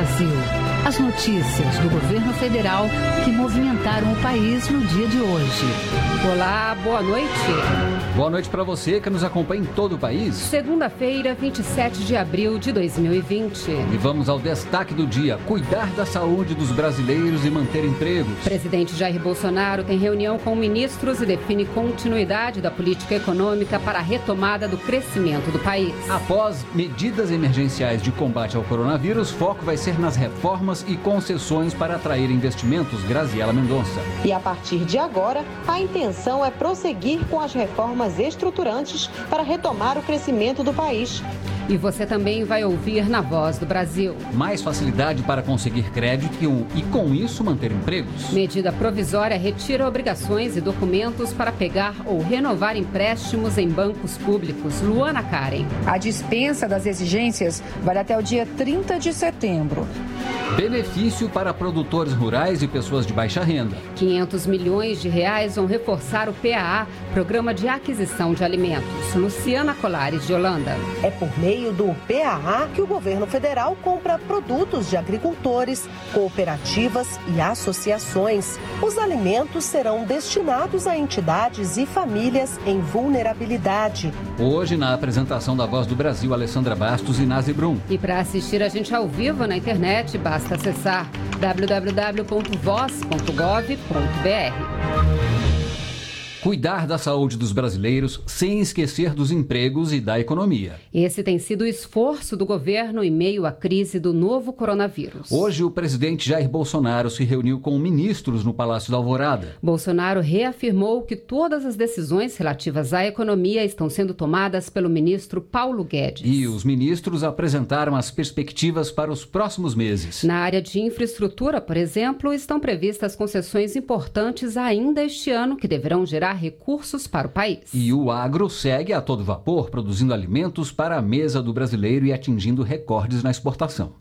Brasil. As notícias do governo federal que movimentaram o país no dia de hoje. Olá, boa noite. Boa noite para você que nos acompanha em todo o país. Segunda-feira, 27 de abril de 2020. E vamos ao destaque do dia: cuidar da saúde dos brasileiros e manter empregos. Presidente Jair Bolsonaro tem reunião com ministros e define continuidade da política econômica para a retomada do crescimento do país. Após medidas emergenciais de combate ao coronavírus, foco vai ser nas reformas e concessões para atrair investimentos, Graziela Mendonça. E a partir de agora, a intenção é prosseguir com as reformas estruturantes para retomar o crescimento do país. E você também vai ouvir na Voz do Brasil. Mais facilidade para conseguir crédito e, com isso, manter empregos. Medida provisória retira obrigações e documentos para pegar ou renovar empréstimos em bancos públicos. Luana Karen. A dispensa das exigências vai até o dia 30 de setembro. Benefício para produtores rurais e pessoas de baixa renda. 500 milhões de reais vão reforçar o PAA, Programa de Aquisição de Alimentos. Luciana Colares, de Holanda. É por meio do PAA que o governo federal compra produtos de agricultores, cooperativas e associações. Os alimentos serão destinados a entidades e famílias em vulnerabilidade. Hoje, na apresentação da Voz do Brasil, Alessandra Bastos e Nazi Brum. E para assistir a gente ao vivo na internet, basta Basta acessar www.voz.gov.br. Cuidar da saúde dos brasileiros sem esquecer dos empregos e da economia. Esse tem sido o esforço do governo em meio à crise do novo coronavírus. Hoje, o presidente Jair Bolsonaro se reuniu com ministros no Palácio da Alvorada. Bolsonaro reafirmou que todas as decisões relativas à economia estão sendo tomadas pelo ministro Paulo Guedes. E os ministros apresentaram as perspectivas para os próximos meses. Na área de infraestrutura, por exemplo, estão previstas concessões importantes ainda este ano que deverão gerar recursos para o país. E o agro segue a todo vapor, produzindo alimentos para a mesa do brasileiro e atingindo recordes na exportação.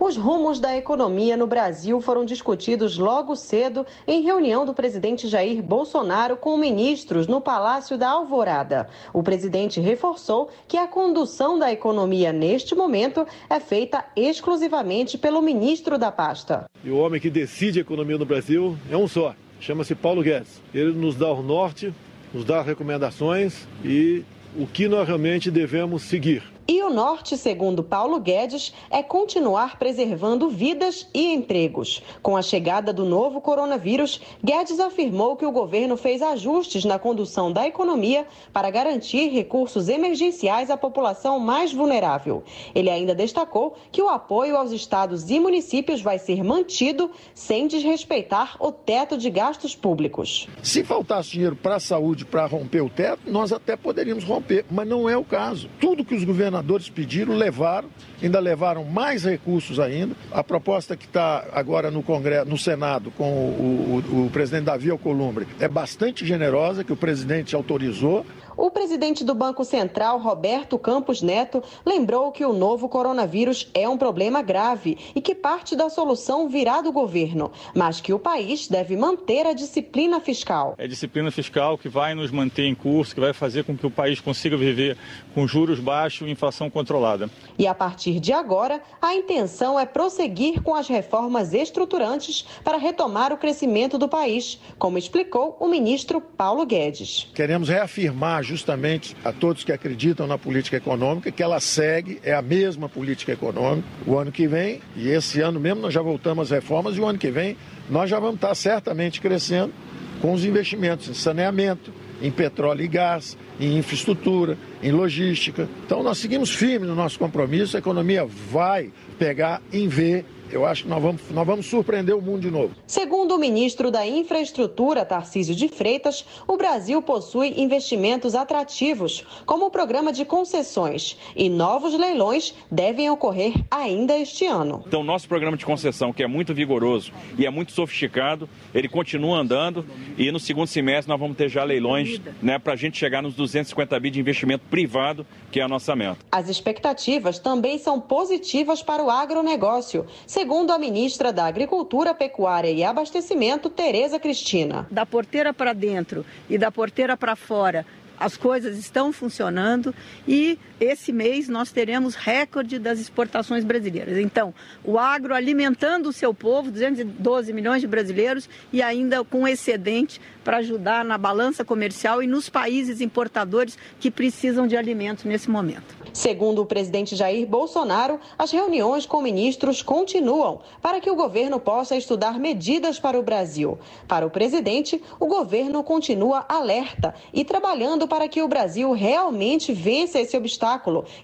Os rumos da economia no Brasil foram discutidos logo cedo em reunião do presidente Jair Bolsonaro com ministros no Palácio da Alvorada. O presidente reforçou que a condução da economia neste momento é feita exclusivamente pelo ministro da pasta. E o homem que decide a economia no Brasil é um só, chama-se Paulo Guedes. Ele nos dá o norte, nos dá recomendações e o que nós realmente devemos seguir. E o norte, segundo Paulo Guedes, é continuar preservando vidas e empregos. Com a chegada do novo coronavírus, Guedes afirmou que o governo fez ajustes na condução da economia para garantir recursos emergenciais à população mais vulnerável. Ele ainda destacou que o apoio aos estados e municípios vai ser mantido sem desrespeitar o teto de gastos públicos. Se faltasse dinheiro para a saúde para romper o teto, nós até poderíamos romper, mas não é o caso. Tudo que os governadores governadores pediram, levaram, ainda levaram mais recursos ainda. A proposta que está agora no Congresso, no Senado, com o, o, o presidente Davi Alcolumbre, é bastante generosa, que o presidente autorizou. O presidente do Banco Central, Roberto Campos Neto, lembrou que o novo coronavírus é um problema grave e que parte da solução virá do governo, mas que o país deve manter a disciplina fiscal. É disciplina fiscal que vai nos manter em curso, que vai fazer com que o país consiga viver com juros baixos e inflação controlada. E a partir de agora, a intenção é prosseguir com as reformas estruturantes para retomar o crescimento do país, como explicou o ministro Paulo Guedes. Queremos reafirmar justamente a todos que acreditam na política econômica, que ela segue, é a mesma política econômica. O ano que vem, e esse ano mesmo nós já voltamos às reformas, e o ano que vem nós já vamos estar certamente crescendo com os investimentos em saneamento, em petróleo e gás, em infraestrutura, em logística. Então nós seguimos firmes no nosso compromisso, a economia vai pegar em ver eu acho que nós vamos, nós vamos surpreender o mundo de novo. Segundo o ministro da Infraestrutura, Tarcísio de Freitas, o Brasil possui investimentos atrativos, como o programa de concessões, e novos leilões devem ocorrer ainda este ano. Então, nosso programa de concessão, que é muito vigoroso e é muito sofisticado, ele continua andando e no segundo semestre nós vamos ter já leilões né, para a gente chegar nos 250 bi de investimento privado, que é a nossa meta. As expectativas também são positivas para o agronegócio segundo a ministra da Agricultura, Pecuária e Abastecimento, Tereza Cristina. Da porteira para dentro e da porteira para fora, as coisas estão funcionando e esse mês nós teremos recorde das exportações brasileiras. Então, o agro alimentando o seu povo, 212 milhões de brasileiros e ainda com excedente para ajudar na balança comercial e nos países importadores que precisam de alimentos nesse momento. Segundo o presidente Jair Bolsonaro, as reuniões com ministros continuam para que o governo possa estudar medidas para o Brasil. Para o presidente, o governo continua alerta e trabalhando para que o Brasil realmente vença esse obstáculo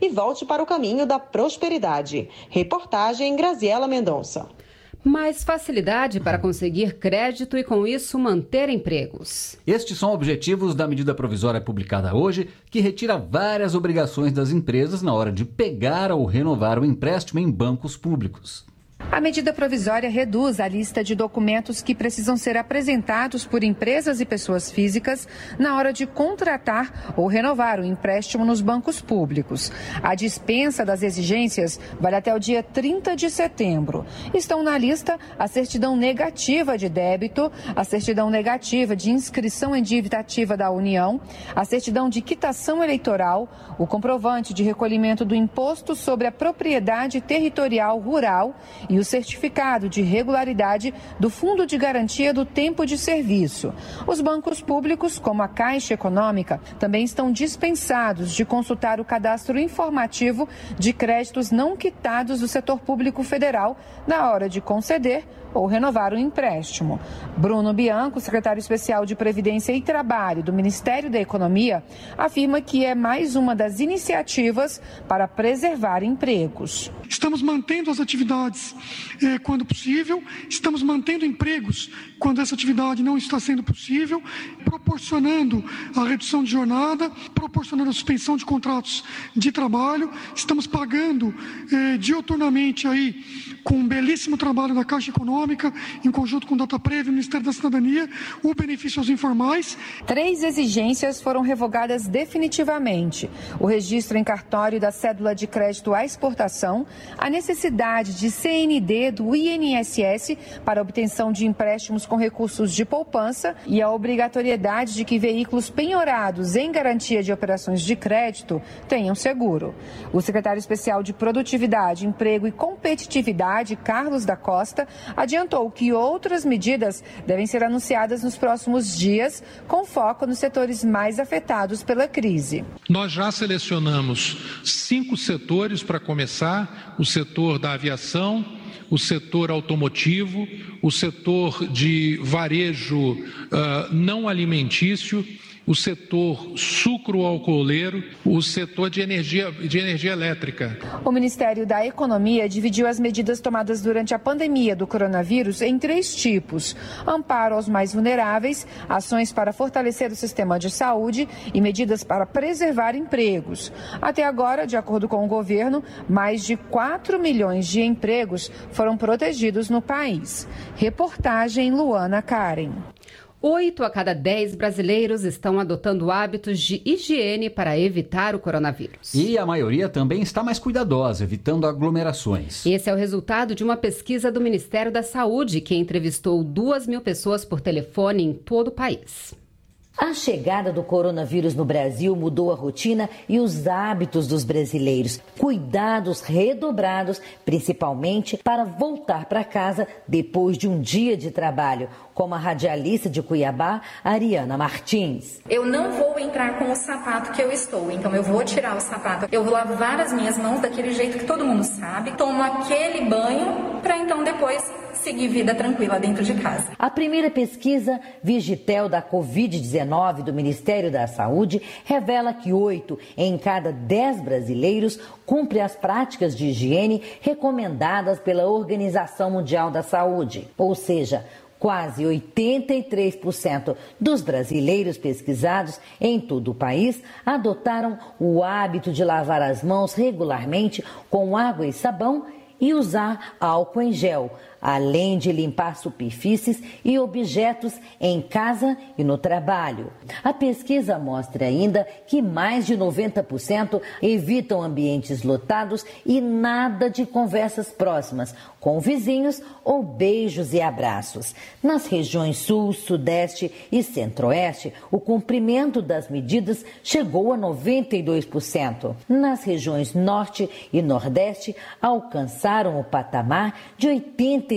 e volte para o caminho da prosperidade. Reportagem Graziela Mendonça mais facilidade para conseguir crédito e, com isso, manter empregos. Estes são objetivos da medida provisória publicada hoje, que retira várias obrigações das empresas na hora de pegar ou renovar o empréstimo em bancos públicos. A medida provisória reduz a lista de documentos que precisam ser apresentados por empresas e pessoas físicas na hora de contratar ou renovar o empréstimo nos bancos públicos. A dispensa das exigências vale até o dia 30 de setembro. Estão na lista a certidão negativa de débito, a certidão negativa de inscrição em dívida ativa da União, a certidão de quitação eleitoral, o comprovante de recolhimento do imposto sobre a propriedade territorial rural e o o certificado de regularidade do Fundo de Garantia do Tempo de Serviço. Os bancos públicos, como a Caixa Econômica, também estão dispensados de consultar o cadastro informativo de créditos não quitados do setor público federal na hora de conceder ou renovar o empréstimo. Bruno Bianco, secretário especial de Previdência e Trabalho do Ministério da Economia, afirma que é mais uma das iniciativas para preservar empregos. Estamos mantendo as atividades eh, quando possível, estamos mantendo empregos quando essa atividade não está sendo possível, proporcionando a redução de jornada, proporcionando a suspensão de contratos de trabalho, estamos pagando eh, dioturnamente aí com um belíssimo trabalho da Caixa Econômica, em conjunto com o Dataprev e o Ministério da Cidadania, o benefício aos informais. Três exigências foram revogadas definitivamente: o registro em cartório da cédula de crédito à exportação, a necessidade de CND do INSS para obtenção de empréstimos com recursos de poupança e a obrigatoriedade de que veículos penhorados em garantia de operações de crédito tenham seguro. O secretário especial de Produtividade, Emprego e Competitividade Carlos da Costa, adiantou que outras medidas devem ser anunciadas nos próximos dias, com foco nos setores mais afetados pela crise. Nós já selecionamos cinco setores para começar: o setor da aviação, o setor automotivo, o setor de varejo uh, não alimentício o setor sucro-alcooleiro, o setor de energia, de energia elétrica. O Ministério da Economia dividiu as medidas tomadas durante a pandemia do coronavírus em três tipos: amparo aos mais vulneráveis, ações para fortalecer o sistema de saúde e medidas para preservar empregos. Até agora, de acordo com o governo, mais de 4 milhões de empregos foram protegidos no país. Reportagem Luana Karen. Oito a cada dez brasileiros estão adotando hábitos de higiene para evitar o coronavírus. E a maioria também está mais cuidadosa, evitando aglomerações. Esse é o resultado de uma pesquisa do Ministério da Saúde, que entrevistou duas mil pessoas por telefone em todo o país. A chegada do coronavírus no Brasil mudou a rotina e os hábitos dos brasileiros. Cuidados redobrados, principalmente para voltar para casa depois de um dia de trabalho, como a radialista de Cuiabá, Ariana Martins. Eu não vou entrar com o sapato que eu estou, então eu vou tirar o sapato. Eu vou lavar as minhas mãos daquele jeito que todo mundo sabe, tomo aquele banho para então depois seguir vida tranquila dentro de casa. A primeira pesquisa Vigitel da Covid-19 do Ministério da Saúde revela que oito em cada dez brasileiros cumpre as práticas de higiene recomendadas pela Organização Mundial da Saúde. Ou seja, quase 83% dos brasileiros pesquisados em todo o país adotaram o hábito de lavar as mãos regularmente com água e sabão e usar álcool em gel, além de limpar superfícies e objetos em casa e no trabalho. A pesquisa mostra ainda que mais de 90% evitam ambientes lotados e nada de conversas próximas com vizinhos ou beijos e abraços. Nas regiões Sul, Sudeste e Centro-Oeste, o cumprimento das medidas chegou a 92%. Nas regiões Norte e Nordeste, alcançaram o patamar de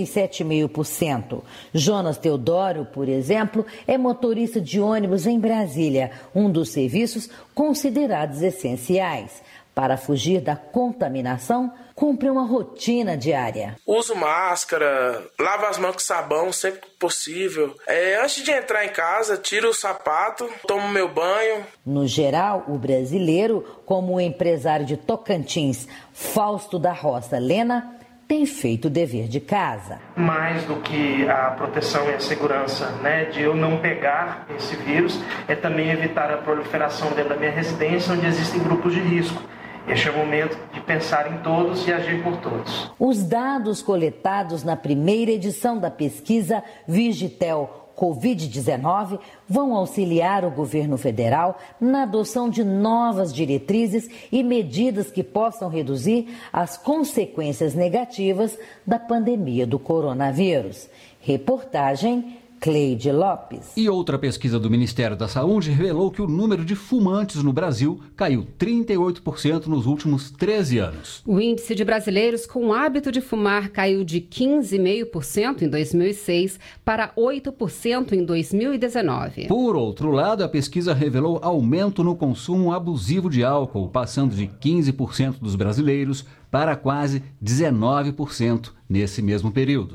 87,5%. Jonas Teodoro, por exemplo, é motorista de ônibus em Brasília, um dos serviços considerados essenciais. Para fugir da contaminação, cumpre uma rotina diária. Uso máscara, lavo as mãos com sabão sempre que possível. É, antes de entrar em casa, tiro o sapato, tomo meu banho. No geral, o brasileiro, como o empresário de Tocantins, Fausto da Roça Lena, tem feito o dever de casa. Mais do que a proteção e a segurança né, de eu não pegar esse vírus, é também evitar a proliferação dentro da minha residência, onde existem grupos de risco. Este é o momento de pensar em todos e agir por todos. Os dados coletados na primeira edição da pesquisa Vigitel Covid-19 vão auxiliar o governo federal na adoção de novas diretrizes e medidas que possam reduzir as consequências negativas da pandemia do coronavírus. Reportagem Cleide Lopes. E outra pesquisa do Ministério da Saúde revelou que o número de fumantes no Brasil caiu 38% nos últimos 13 anos. O índice de brasileiros com o hábito de fumar caiu de 15,5% em 2006 para 8% em 2019. Por outro lado, a pesquisa revelou aumento no consumo abusivo de álcool, passando de 15% dos brasileiros para quase 19% nesse mesmo período.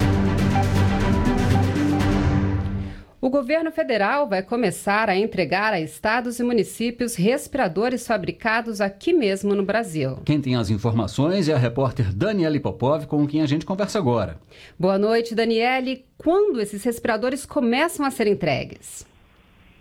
Governo federal vai começar a entregar a estados e municípios respiradores fabricados aqui mesmo no Brasil. Quem tem as informações é a repórter Daniele Popov, com quem a gente conversa agora. Boa noite, Daniele. Quando esses respiradores começam a ser entregues?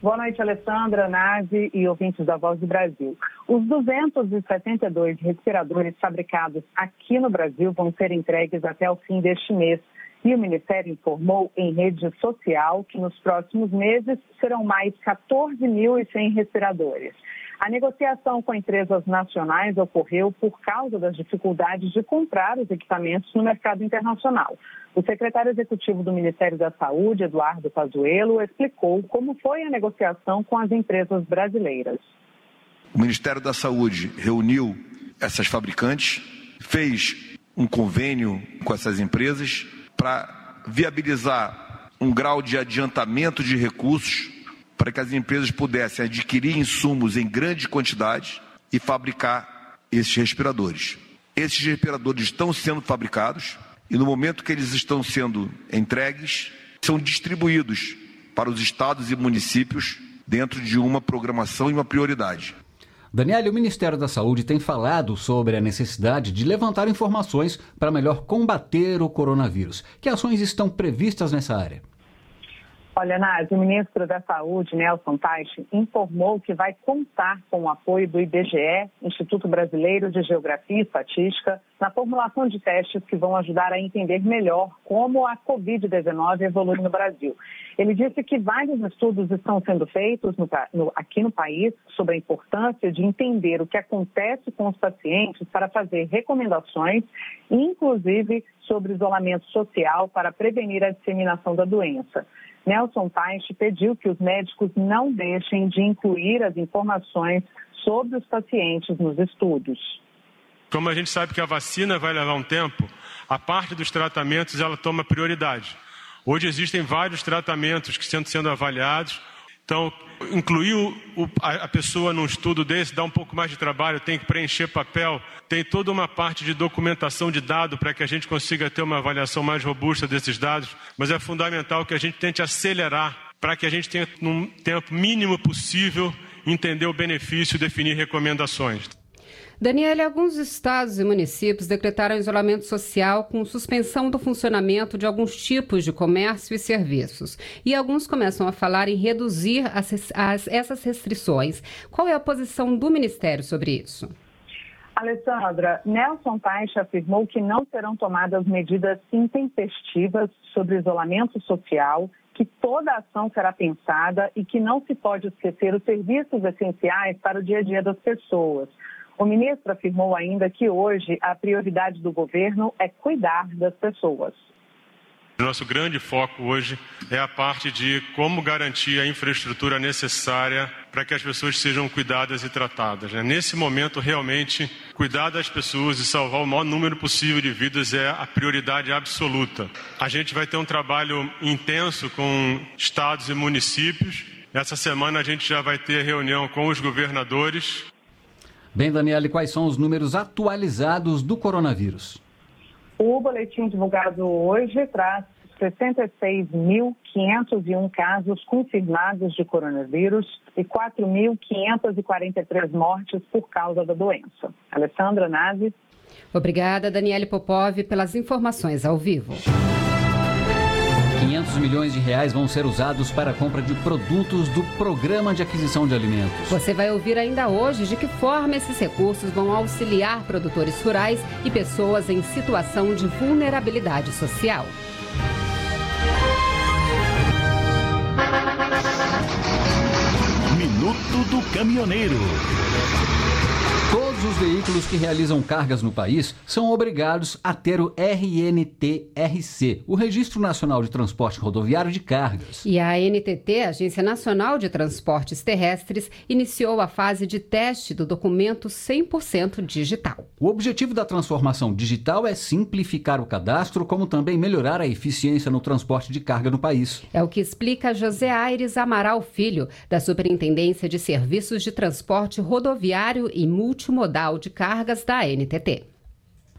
Boa noite, Alessandra, Nazi e ouvintes da Voz do Brasil. Os 272 respiradores fabricados aqui no Brasil vão ser entregues até o fim deste mês. E o Ministério informou em rede social que nos próximos meses serão mais 14.100 respiradores. A negociação com empresas nacionais ocorreu por causa das dificuldades de comprar os equipamentos no mercado internacional. O secretário executivo do Ministério da Saúde, Eduardo Pazuello, explicou como foi a negociação com as empresas brasileiras. O Ministério da Saúde reuniu essas fabricantes, fez um convênio com essas empresas para viabilizar um grau de adiantamento de recursos para que as empresas pudessem adquirir insumos em grande quantidade e fabricar esses respiradores. Esses respiradores estão sendo fabricados e no momento que eles estão sendo entregues, são distribuídos para os estados e municípios dentro de uma programação e uma prioridade. Daniela, o Ministério da Saúde tem falado sobre a necessidade de levantar informações para melhor combater o coronavírus. Que ações estão previstas nessa área? Olha, Nádia, o ministro da Saúde, Nelson Taixe, informou que vai contar com o apoio do IBGE, Instituto Brasileiro de Geografia e Estatística, na formulação de testes que vão ajudar a entender melhor como a Covid-19 evolui no Brasil. Ele disse que vários estudos estão sendo feitos no, no, aqui no país sobre a importância de entender o que acontece com os pacientes para fazer recomendações, inclusive sobre isolamento social para prevenir a disseminação da doença. Nelson Teich pediu que os médicos não deixem de incluir as informações sobre os pacientes nos estudos. Como a gente sabe que a vacina vai levar um tempo, a parte dos tratamentos ela toma prioridade. Hoje existem vários tratamentos que estão sendo avaliados então, incluir a pessoa num estudo desse dá um pouco mais de trabalho, tem que preencher papel, tem toda uma parte de documentação de dado para que a gente consiga ter uma avaliação mais robusta desses dados, mas é fundamental que a gente tente acelerar para que a gente tenha, num tempo mínimo possível, entender o benefício e definir recomendações. Daniela, alguns estados e municípios decretaram isolamento social com suspensão do funcionamento de alguns tipos de comércio e serviços. E alguns começam a falar em reduzir as, as, essas restrições. Qual é a posição do Ministério sobre isso? Alessandra, Nelson Taixa afirmou que não serão tomadas medidas intempestivas sobre isolamento social, que toda ação será pensada e que não se pode esquecer os serviços essenciais para o dia a dia das pessoas. O ministro afirmou ainda que hoje a prioridade do governo é cuidar das pessoas. Nosso grande foco hoje é a parte de como garantir a infraestrutura necessária para que as pessoas sejam cuidadas e tratadas. Né? Nesse momento, realmente, cuidar das pessoas e salvar o maior número possível de vidas é a prioridade absoluta. A gente vai ter um trabalho intenso com estados e municípios. Essa semana a gente já vai ter reunião com os governadores. Bem, Daniele, quais são os números atualizados do coronavírus? O boletim divulgado hoje traz 66.501 casos confirmados de coronavírus e 4.543 mortes por causa da doença. Alessandra Nazi. Obrigada, Daniele Popov, pelas informações ao vivo. 500 milhões de reais vão ser usados para a compra de produtos do Programa de Aquisição de Alimentos. Você vai ouvir ainda hoje de que forma esses recursos vão auxiliar produtores rurais e pessoas em situação de vulnerabilidade social. Minuto do Caminhoneiro. Todos os veículos que realizam cargas no país são obrigados a ter o RNTRC, o Registro Nacional de Transporte Rodoviário de Cargas. E a ANTT, Agência Nacional de Transportes Terrestres, iniciou a fase de teste do documento 100% digital. O objetivo da transformação digital é simplificar o cadastro, como também melhorar a eficiência no transporte de carga no país. É o que explica José Aires Amaral Filho, da Superintendência de Serviços de Transporte Rodoviário e Multimodal multimodal de cargas da NTT.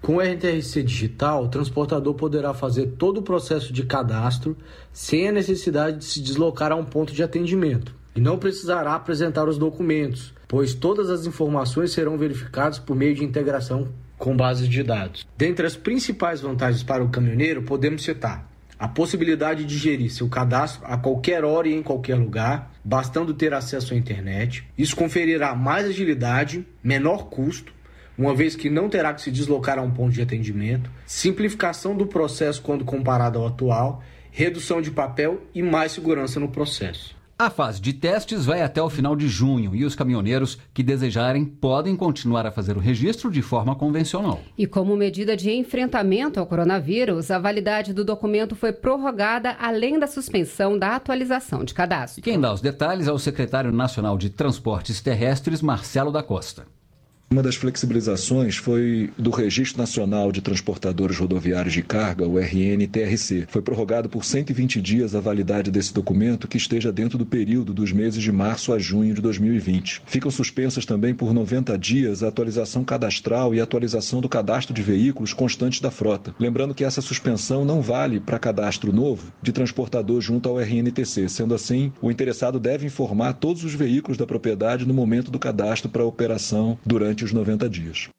Com o RTRC digital, o transportador poderá fazer todo o processo de cadastro sem a necessidade de se deslocar a um ponto de atendimento e não precisará apresentar os documentos, pois todas as informações serão verificadas por meio de integração com bases de dados. Dentre as principais vantagens para o caminhoneiro, podemos citar a possibilidade de gerir seu cadastro a qualquer hora e em qualquer lugar, bastando ter acesso à internet. Isso conferirá mais agilidade, menor custo, uma vez que não terá que se deslocar a um ponto de atendimento, simplificação do processo quando comparado ao atual, redução de papel e mais segurança no processo. A fase de testes vai até o final de junho e os caminhoneiros que desejarem podem continuar a fazer o registro de forma convencional. E como medida de enfrentamento ao coronavírus, a validade do documento foi prorrogada além da suspensão da atualização de cadastro. Quem dá os detalhes é o secretário nacional de Transportes Terrestres, Marcelo da Costa. Uma das flexibilizações foi do Registro Nacional de Transportadores Rodoviários de Carga, o RNTRC. Foi prorrogado por 120 dias a validade desse documento que esteja dentro do período dos meses de março a junho de 2020. Ficam suspensas também por 90 dias a atualização cadastral e a atualização do cadastro de veículos constantes da frota. Lembrando que essa suspensão não vale para cadastro novo de transportador junto ao RNTC. Sendo assim, o interessado deve informar todos os veículos da propriedade no momento do cadastro para operação durante os 90 dias.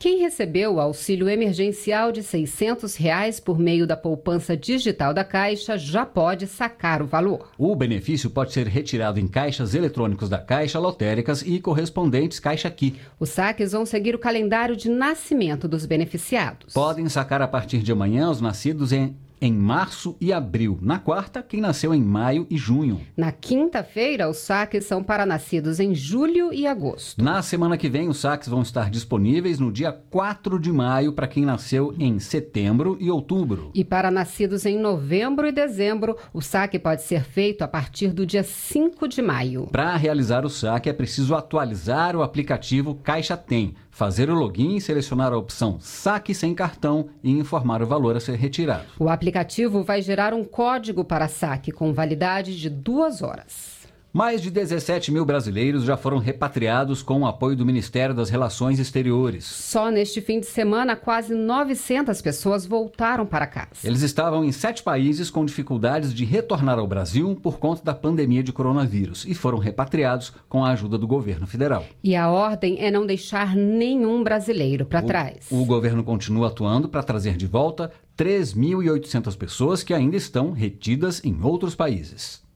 Quem recebeu o auxílio emergencial de 600 reais por meio da poupança digital da Caixa já pode sacar o valor. O benefício pode ser retirado em caixas eletrônicos da Caixa, lotéricas e correspondentes Caixa Aqui. Os saques vão seguir o calendário de nascimento dos beneficiados. Podem sacar a partir de amanhã os nascidos em em março e abril. Na quarta, quem nasceu em maio e junho. Na quinta-feira, os saques são para nascidos em julho e agosto. Na semana que vem, os saques vão estar disponíveis no dia 4 de maio para quem nasceu em setembro e outubro. E para nascidos em novembro e dezembro, o saque pode ser feito a partir do dia 5 de maio. Para realizar o saque, é preciso atualizar o aplicativo Caixa Tem fazer o login selecionar a opção Saque sem cartão e informar o valor a ser retirado. O aplicativo vai gerar um código para saque com validade de duas horas. Mais de 17 mil brasileiros já foram repatriados com o apoio do Ministério das Relações Exteriores. Só neste fim de semana, quase 900 pessoas voltaram para casa. Eles estavam em sete países com dificuldades de retornar ao Brasil por conta da pandemia de coronavírus e foram repatriados com a ajuda do governo federal. E a ordem é não deixar nenhum brasileiro para trás. O governo continua atuando para trazer de volta 3.800 pessoas que ainda estão retidas em outros países.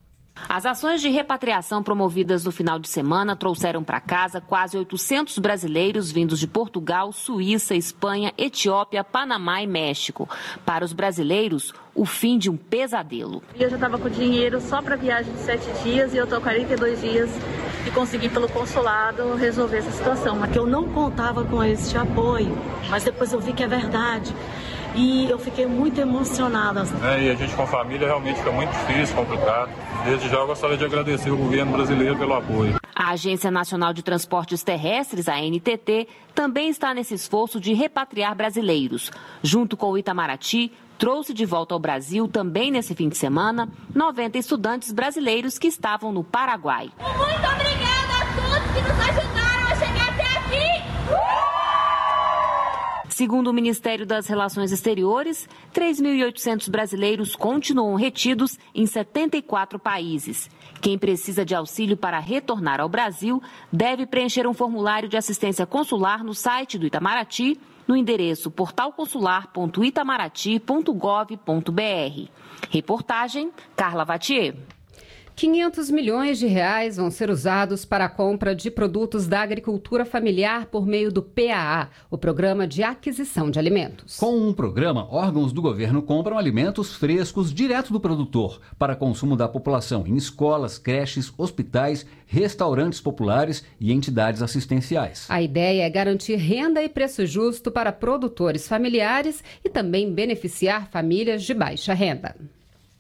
As ações de repatriação promovidas no final de semana trouxeram para casa quase 800 brasileiros vindos de Portugal, Suíça, Espanha, Etiópia, Panamá e México. Para os brasileiros, o fim de um pesadelo. Eu já estava com dinheiro só para viagem de sete dias e eu estou 42 dias e consegui pelo consulado resolver essa situação. Porque eu não contava com esse apoio, mas depois eu vi que é verdade e eu fiquei muito emocionada. É, e a gente com a família realmente fica muito difícil, complicado. Desde já eu gostaria de agradecer o governo brasileiro pelo apoio. A Agência Nacional de Transportes Terrestres, a NTT, também está nesse esforço de repatriar brasileiros. Junto com o Itamaraty, trouxe de volta ao Brasil, também nesse fim de semana, 90 estudantes brasileiros que estavam no Paraguai. Muito obrigada a todos que nos ajudaram a chegar até aqui! Segundo o Ministério das Relações Exteriores, 3.800 brasileiros continuam retidos em 74 países. Quem precisa de auxílio para retornar ao Brasil deve preencher um formulário de assistência consular no site do Itamaraty, no endereço portalconsular.itamaraty.gov.br. Reportagem Carla Vatier. 500 milhões de reais vão ser usados para a compra de produtos da agricultura familiar por meio do PAA, o Programa de Aquisição de Alimentos. Com um programa, órgãos do governo compram alimentos frescos direto do produtor para consumo da população em escolas, creches, hospitais, restaurantes populares e entidades assistenciais. A ideia é garantir renda e preço justo para produtores familiares e também beneficiar famílias de baixa renda.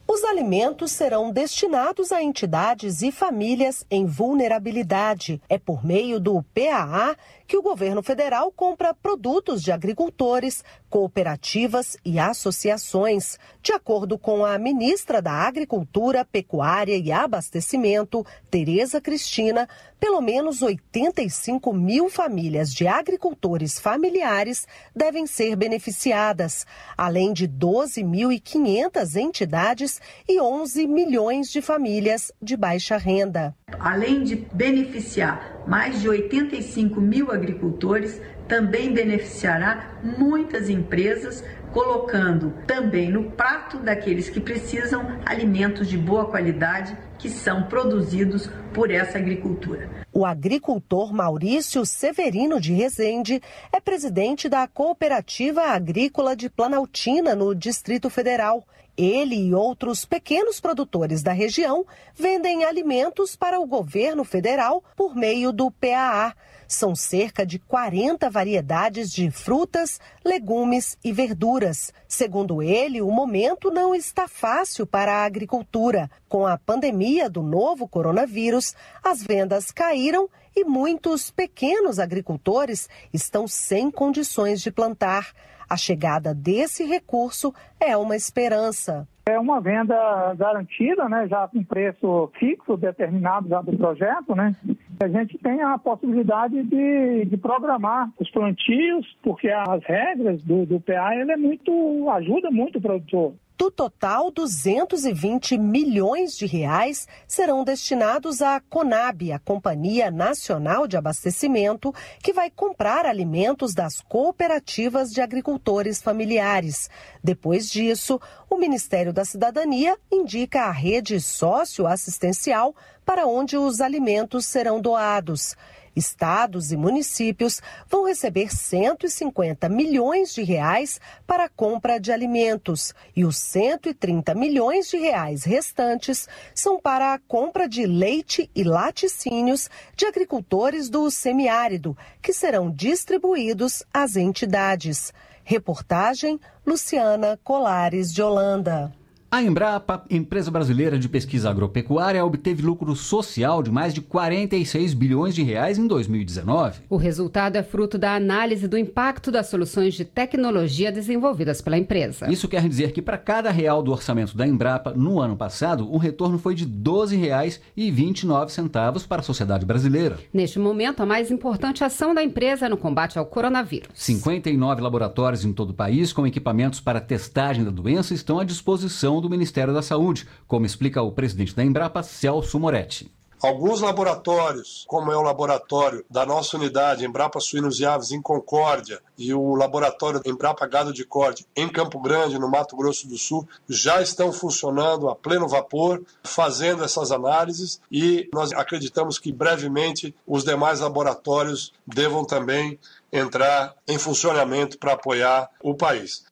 Os alimentos serão destinados a entidades e famílias em vulnerabilidade. É por meio do PAA que o governo federal compra produtos de agricultores, cooperativas e associações. De acordo com a ministra da Agricultura, Pecuária e Abastecimento, Tereza Cristina, pelo menos 85 mil famílias de agricultores familiares devem ser beneficiadas, além de 12.500 entidades e 11 milhões de famílias de baixa renda. Além de beneficiar mais de 85 mil agricultores, também beneficiará muitas empresas, colocando também no prato daqueles que precisam alimentos de boa qualidade que são produzidos por essa agricultura. O agricultor Maurício Severino de Rezende é presidente da Cooperativa Agrícola de Planaltina, no Distrito Federal. Ele e outros pequenos produtores da região vendem alimentos para o governo federal por meio do PAA. São cerca de 40 variedades de frutas, legumes e verduras. Segundo ele, o momento não está fácil para a agricultura. Com a pandemia do novo coronavírus, as vendas caíram e muitos pequenos agricultores estão sem condições de plantar. A chegada desse recurso é uma esperança. É uma venda garantida, né, já com preço fixo determinado já do projeto, né? A gente tem a possibilidade de, de programar os plantios, porque as regras do, do PA ele é muito ajuda muito o produtor. Do total, 220 milhões de reais serão destinados à Conab, a Companhia Nacional de Abastecimento, que vai comprar alimentos das cooperativas de agricultores familiares. Depois disso, o Ministério da Cidadania indica a rede socioassistencial para onde os alimentos serão doados. Estados e municípios vão receber 150 milhões de reais para a compra de alimentos e os 130 milhões de reais restantes são para a compra de leite e laticínios de agricultores do semiárido, que serão distribuídos às entidades. Reportagem Luciana Colares de Holanda. A Embrapa, empresa brasileira de pesquisa agropecuária, obteve lucro social de mais de 46 bilhões de reais em 2019. O resultado é fruto da análise do impacto das soluções de tecnologia desenvolvidas pela empresa. Isso quer dizer que para cada real do orçamento da Embrapa no ano passado, o retorno foi de R$ 12,29 para a sociedade brasileira. Neste momento, a mais importante ação da empresa é no combate ao coronavírus. 59 laboratórios em todo o país com equipamentos para testagem da doença estão à disposição do Ministério da Saúde, como explica o presidente da Embrapa, Celso Moretti. Alguns laboratórios, como é o laboratório da nossa unidade Embrapa Suínos e Aves em Concórdia e o laboratório Embrapa Gado de Corte em Campo Grande, no Mato Grosso do Sul, já estão funcionando a pleno vapor, fazendo essas análises e nós acreditamos que brevemente os demais laboratórios devam também entrar em funcionamento para apoiar o país.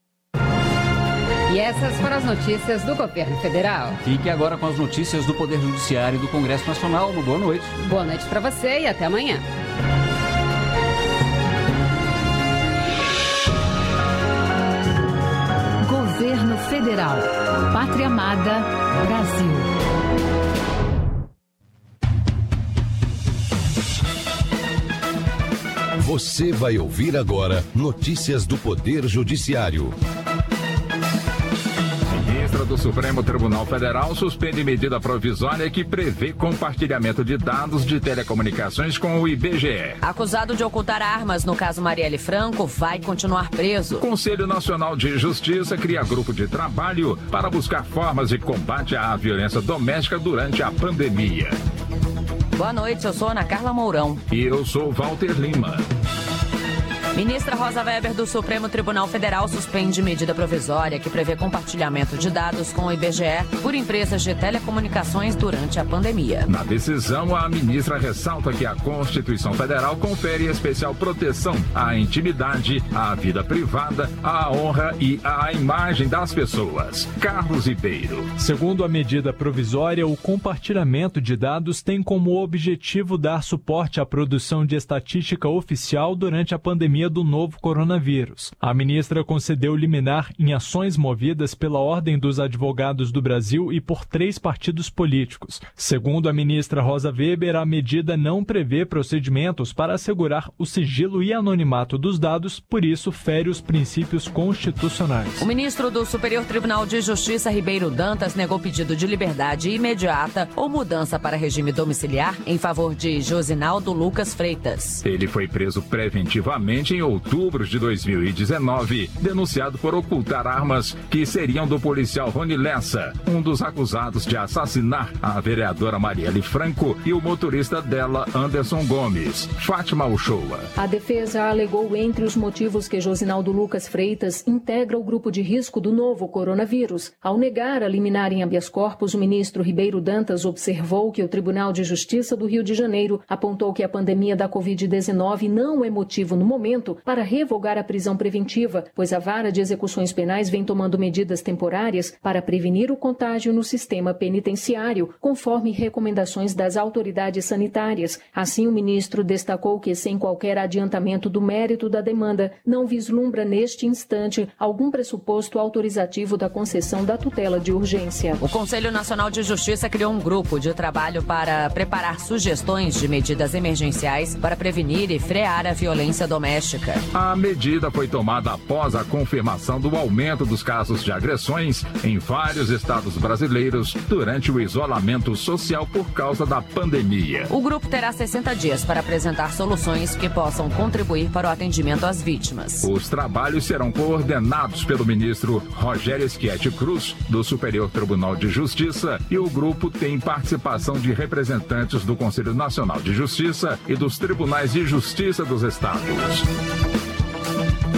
E essas foram as notícias do governo federal. Fique agora com as notícias do Poder Judiciário e do Congresso Nacional. Boa noite. Boa noite para você e até amanhã. Governo Federal. Pátria Amada. Brasil. Você vai ouvir agora notícias do Poder Judiciário do Supremo Tribunal Federal suspende medida provisória que prevê compartilhamento de dados de telecomunicações com o IBGE. Acusado de ocultar armas no caso Marielle Franco, vai continuar preso. Conselho Nacional de Justiça cria grupo de trabalho para buscar formas de combate à violência doméstica durante a pandemia. Boa noite, eu sou Ana Carla Mourão. E eu sou Walter Lima. Ministra Rosa Weber do Supremo Tribunal Federal suspende medida provisória que prevê compartilhamento de dados com o IBGE por empresas de telecomunicações durante a pandemia. Na decisão, a ministra ressalta que a Constituição Federal confere especial proteção à intimidade, à vida privada, à honra e à imagem das pessoas. Carlos Ribeiro. Segundo a medida provisória, o compartilhamento de dados tem como objetivo dar suporte à produção de estatística oficial durante a pandemia pandemia do novo coronavírus. A ministra concedeu liminar em ações movidas pela Ordem dos Advogados do Brasil e por três partidos políticos. Segundo a ministra Rosa Weber, a medida não prevê procedimentos para assegurar o sigilo e anonimato dos dados, por isso fere os princípios constitucionais. O ministro do Superior Tribunal de Justiça, Ribeiro Dantas, negou pedido de liberdade imediata ou mudança para regime domiciliar em favor de Josinaldo Lucas Freitas. Ele foi preso preventivamente em outubro de 2019, denunciado por ocultar armas que seriam do policial Rony Lessa, um dos acusados de assassinar a vereadora Marielle Franco e o motorista dela, Anderson Gomes. Fátima Uchoa. A defesa alegou entre os motivos que Josinaldo Lucas Freitas integra o grupo de risco do novo coronavírus. Ao negar a liminar em habeas corpus, o ministro Ribeiro Dantas observou que o Tribunal de Justiça do Rio de Janeiro apontou que a pandemia da Covid-19 não é motivo no momento para revogar a prisão preventiva, pois a vara de execuções penais vem tomando medidas temporárias para prevenir o contágio no sistema penitenciário, conforme recomendações das autoridades sanitárias. Assim, o ministro destacou que, sem qualquer adiantamento do mérito da demanda, não vislumbra neste instante algum pressuposto autorizativo da concessão da tutela de urgência. O Conselho Nacional de Justiça criou um grupo de trabalho para preparar sugestões de medidas emergenciais para prevenir e frear a violência doméstica doméstica. A medida foi tomada após a confirmação do aumento dos casos de agressões em vários estados brasileiros durante o isolamento social por causa da pandemia. O grupo terá 60 dias para apresentar soluções que possam contribuir para o atendimento às vítimas. Os trabalhos serão coordenados pelo ministro Rogério Schietti Cruz, do Superior Tribunal de Justiça, e o grupo tem participação de representantes do Conselho Nacional de Justiça e dos Tribunais de Justiça dos Estados. thank you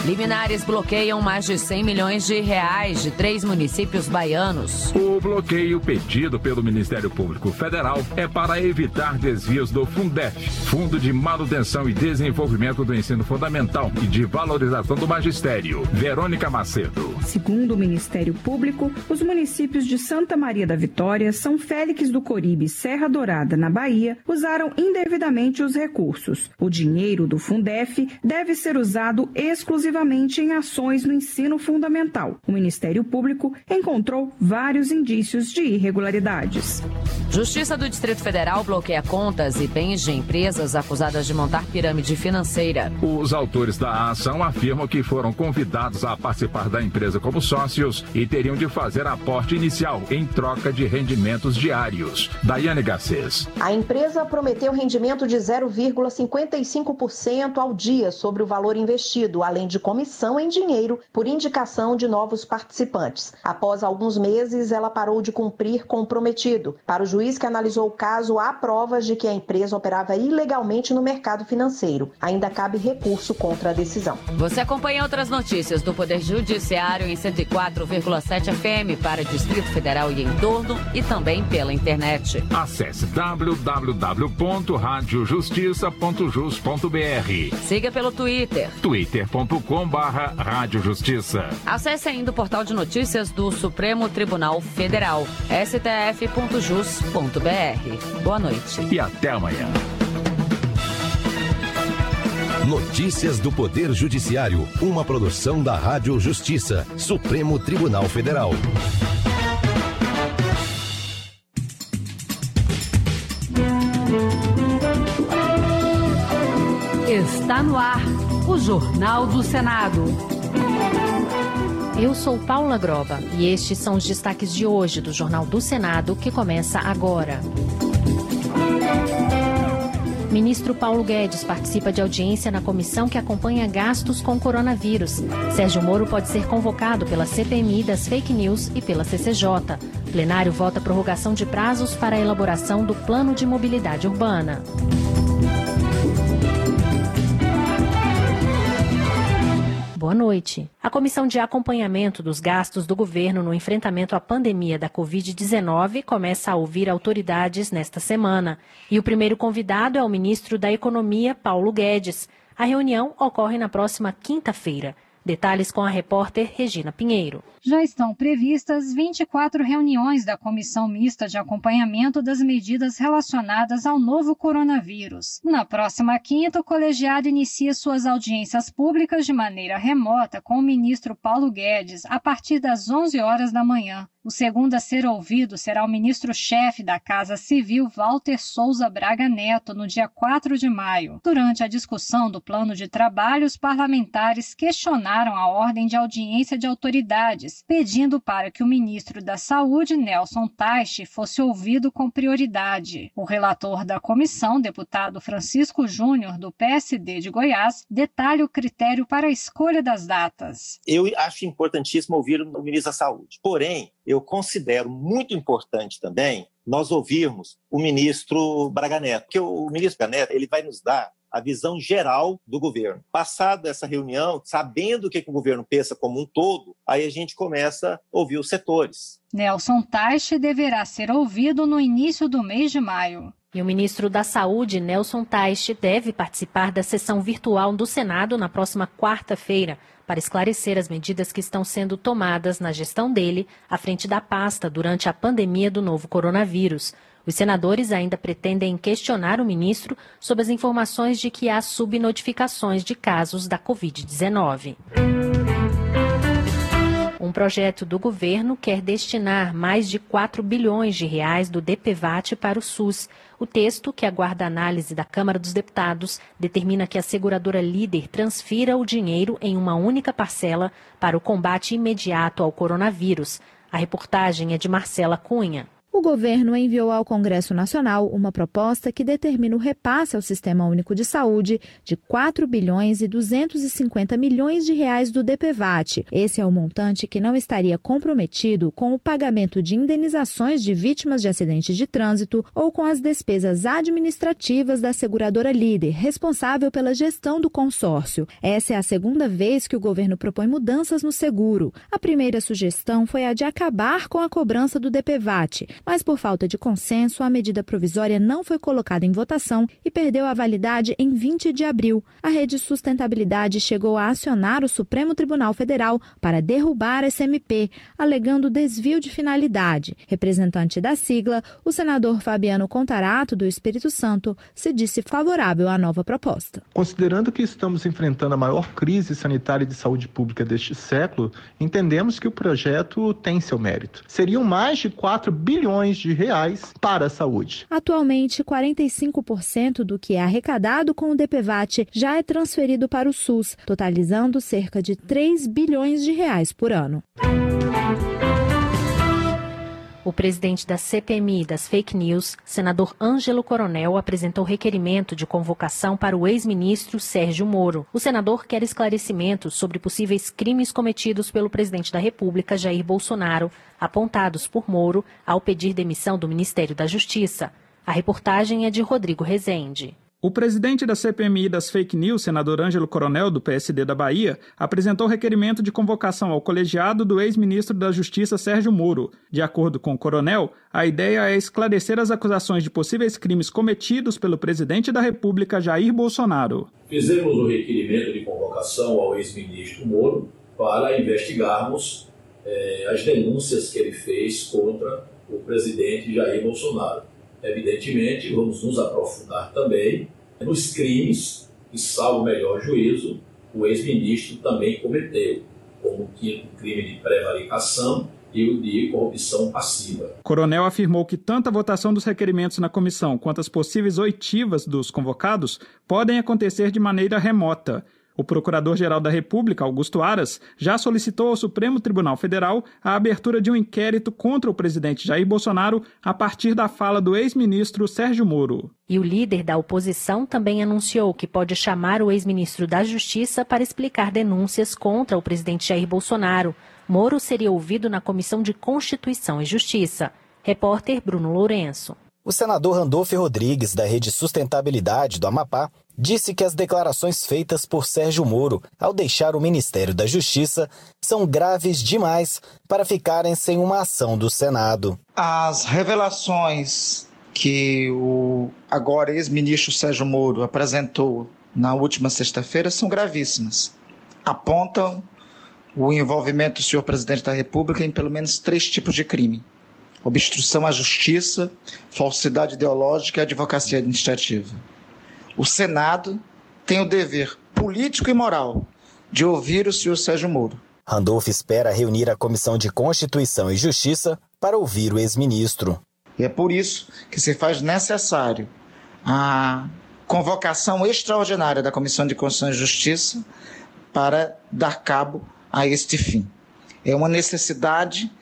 Liminares bloqueiam mais de 100 milhões de reais de três municípios baianos. O bloqueio pedido pelo Ministério Público Federal é para evitar desvios do Fundef, Fundo de Manutenção e Desenvolvimento do Ensino Fundamental e de Valorização do Magistério. Verônica Macedo. Segundo o Ministério Público, os municípios de Santa Maria da Vitória, São Félix do Coribe e Serra Dourada, na Bahia, usaram indevidamente os recursos. O dinheiro do Fundef deve ser usado exclusivamente exclusivamente em ações no ensino fundamental. O Ministério Público encontrou vários indícios de irregularidades. Justiça do Distrito Federal bloqueia contas e bens de empresas acusadas de montar pirâmide financeira. Os autores da ação afirmam que foram convidados a participar da empresa como sócios e teriam de fazer aporte inicial em troca de rendimentos diários. Daiane Garcês. A empresa prometeu rendimento de 0,55% ao dia sobre o valor investido, além de comissão em dinheiro por indicação de novos participantes. Após alguns meses, ela parou de cumprir comprometido. Para o juiz que analisou o caso, há provas de que a empresa operava ilegalmente no mercado financeiro. Ainda cabe recurso contra a decisão. Você acompanha outras notícias do Poder Judiciário em 104,7 FM para Distrito Federal e em torno e também pela internet. Acesse www.radiojustiça.jus.br. Siga pelo Twitter. twitter.com barra Rádio Justiça. Acesse ainda o portal de notícias do Supremo Tribunal Federal, stf.jus.br. Boa noite. E até amanhã. Notícias do Poder Judiciário, uma produção da Rádio Justiça, Supremo Tribunal Federal. Está no ar o Jornal do Senado. Eu sou Paula Groba e estes são os destaques de hoje do Jornal do Senado que começa agora. Ministro Paulo Guedes participa de audiência na comissão que acompanha gastos com coronavírus. Sérgio Moro pode ser convocado pela CPMI das fake news e pela CCJ. plenário vota prorrogação de prazos para a elaboração do Plano de Mobilidade Urbana. Boa noite. A Comissão de Acompanhamento dos Gastos do Governo no enfrentamento à pandemia da Covid-19 começa a ouvir autoridades nesta semana. E o primeiro convidado é o ministro da Economia, Paulo Guedes. A reunião ocorre na próxima quinta-feira. Detalhes com a repórter Regina Pinheiro. Já estão previstas 24 reuniões da Comissão Mista de Acompanhamento das Medidas Relacionadas ao novo coronavírus. Na próxima quinta, o colegiado inicia suas audiências públicas de maneira remota com o ministro Paulo Guedes a partir das 11 horas da manhã. O segundo a ser ouvido será o ministro-chefe da Casa Civil, Walter Souza Braga Neto, no dia 4 de maio. Durante a discussão do plano de trabalho, os parlamentares questionaram a ordem de audiência de autoridades, pedindo para que o ministro da Saúde, Nelson Taixe, fosse ouvido com prioridade. O relator da comissão, deputado Francisco Júnior, do PSD de Goiás, detalha o critério para a escolha das datas. Eu acho importantíssimo ouvir o ministro da Saúde. Porém, eu considero muito importante também nós ouvirmos o ministro Braga Neto, porque o ministro Braga Neto ele vai nos dar a visão geral do governo. Passado essa reunião, sabendo o que, que o governo pensa como um todo, aí a gente começa a ouvir os setores. Nelson Taixe deverá ser ouvido no início do mês de maio. E o ministro da Saúde, Nelson Taixe, deve participar da sessão virtual do Senado na próxima quarta-feira para esclarecer as medidas que estão sendo tomadas na gestão dele à frente da pasta durante a pandemia do novo coronavírus. Os senadores ainda pretendem questionar o ministro sobre as informações de que há subnotificações de casos da Covid-19. Um projeto do governo quer destinar mais de 4 bilhões de reais do DPVAT para o SUS. O texto, que aguarda análise da Câmara dos Deputados, determina que a seguradora líder transfira o dinheiro em uma única parcela para o combate imediato ao coronavírus. A reportagem é de Marcela Cunha o governo enviou ao Congresso Nacional uma proposta que determina o repasse ao Sistema Único de Saúde de 4 bilhões e 250 milhões de reais do DPVAT. Esse é o montante que não estaria comprometido com o pagamento de indenizações de vítimas de acidentes de trânsito ou com as despesas administrativas da seguradora líder, responsável pela gestão do consórcio. Essa é a segunda vez que o governo propõe mudanças no seguro. A primeira sugestão foi a de acabar com a cobrança do DPVAT mas por falta de consenso, a medida provisória não foi colocada em votação e perdeu a validade em 20 de abril. A Rede Sustentabilidade chegou a acionar o Supremo Tribunal Federal para derrubar esse MP, alegando desvio de finalidade. Representante da sigla, o senador Fabiano Contarato, do Espírito Santo, se disse favorável à nova proposta. Considerando que estamos enfrentando a maior crise sanitária de saúde pública deste século, entendemos que o projeto tem seu mérito. Seriam mais de 4 bilhões bilhões de reais para a saúde. Atualmente, 45% do que é arrecadado com o DPVAT já é transferido para o SUS, totalizando cerca de 3 bilhões de reais por ano. O presidente da CPMI das fake news, senador Ângelo Coronel, apresentou requerimento de convocação para o ex-ministro Sérgio Moro. O senador quer esclarecimentos sobre possíveis crimes cometidos pelo presidente da República, Jair Bolsonaro, apontados por Moro ao pedir demissão do Ministério da Justiça. A reportagem é de Rodrigo Rezende. O presidente da CPMI das fake news, senador Ângelo Coronel, do PSD da Bahia, apresentou requerimento de convocação ao colegiado do ex-ministro da Justiça Sérgio Moro. De acordo com o Coronel, a ideia é esclarecer as acusações de possíveis crimes cometidos pelo presidente da República, Jair Bolsonaro. Fizemos o requerimento de convocação ao ex-ministro Moro para investigarmos eh, as denúncias que ele fez contra o presidente Jair Bolsonaro. Evidentemente, vamos nos aprofundar também nos crimes que, salvo melhor juízo, o ex-ministro também cometeu, como o crime de prevaricação e o de corrupção passiva. Coronel afirmou que tanto a votação dos requerimentos na comissão quanto as possíveis oitivas dos convocados podem acontecer de maneira remota. O Procurador-Geral da República, Augusto Aras, já solicitou ao Supremo Tribunal Federal a abertura de um inquérito contra o presidente Jair Bolsonaro a partir da fala do ex-ministro Sérgio Moro. E o líder da oposição também anunciou que pode chamar o ex-ministro da Justiça para explicar denúncias contra o presidente Jair Bolsonaro. Moro seria ouvido na Comissão de Constituição e Justiça. Repórter Bruno Lourenço. O senador Randolfo Rodrigues, da Rede Sustentabilidade do Amapá, disse que as declarações feitas por Sérgio Moro ao deixar o Ministério da Justiça são graves demais para ficarem sem uma ação do Senado. As revelações que o agora ex-ministro Sérgio Moro apresentou na última sexta-feira são gravíssimas. Apontam o envolvimento do senhor presidente da República em pelo menos três tipos de crime obstrução à justiça, falsidade ideológica e advocacia administrativa. O Senado tem o dever político e moral de ouvir o senhor Sérgio Moro. Randolph espera reunir a Comissão de Constituição e Justiça para ouvir o ex-ministro. E é por isso que se faz necessário a convocação extraordinária da Comissão de Constituição e Justiça para dar cabo a este fim. É uma necessidade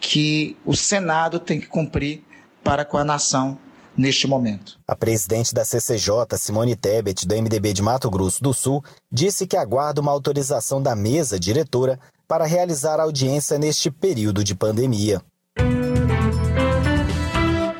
que o Senado tem que cumprir para com a nação neste momento. A presidente da CCJ, Simone Tebet, do MDB de Mato Grosso do Sul, disse que aguarda uma autorização da mesa diretora para realizar a audiência neste período de pandemia.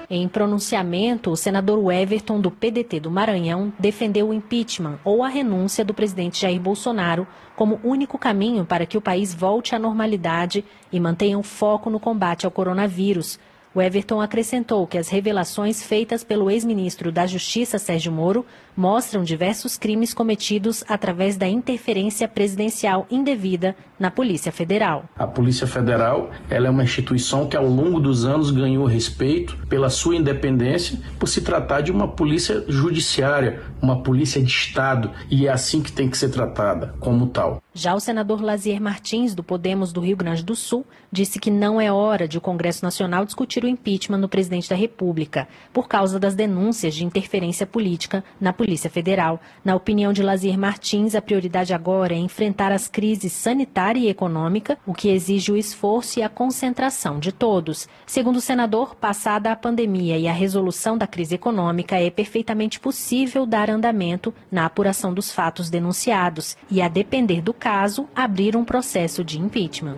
Em pronunciamento, o senador Everton, do PDT do Maranhão, defendeu o impeachment ou a renúncia do presidente Jair Bolsonaro como único caminho para que o país volte à normalidade e mantenha o foco no combate ao coronavírus. O Everton acrescentou que as revelações feitas pelo ex-ministro da Justiça, Sérgio Moro, mostram diversos crimes cometidos através da interferência presidencial indevida na Polícia Federal. A Polícia Federal ela é uma instituição que ao longo dos anos ganhou respeito pela sua independência, por se tratar de uma polícia judiciária, uma polícia de Estado, e é assim que tem que ser tratada, como tal. Já o senador Lazier Martins, do Podemos do Rio Grande do Sul, disse que não é hora de o Congresso Nacional discutir o impeachment no presidente da República, por causa das denúncias de interferência política na Polícia Federal. Na opinião de Lazier Martins, a prioridade agora é enfrentar as crises sanitária e econômica, o que exige o esforço e a concentração de todos. Segundo o senador, passada a pandemia e a resolução da crise econômica, é perfeitamente possível dar andamento na apuração dos fatos denunciados e, a depender do caso, abrir um processo de impeachment.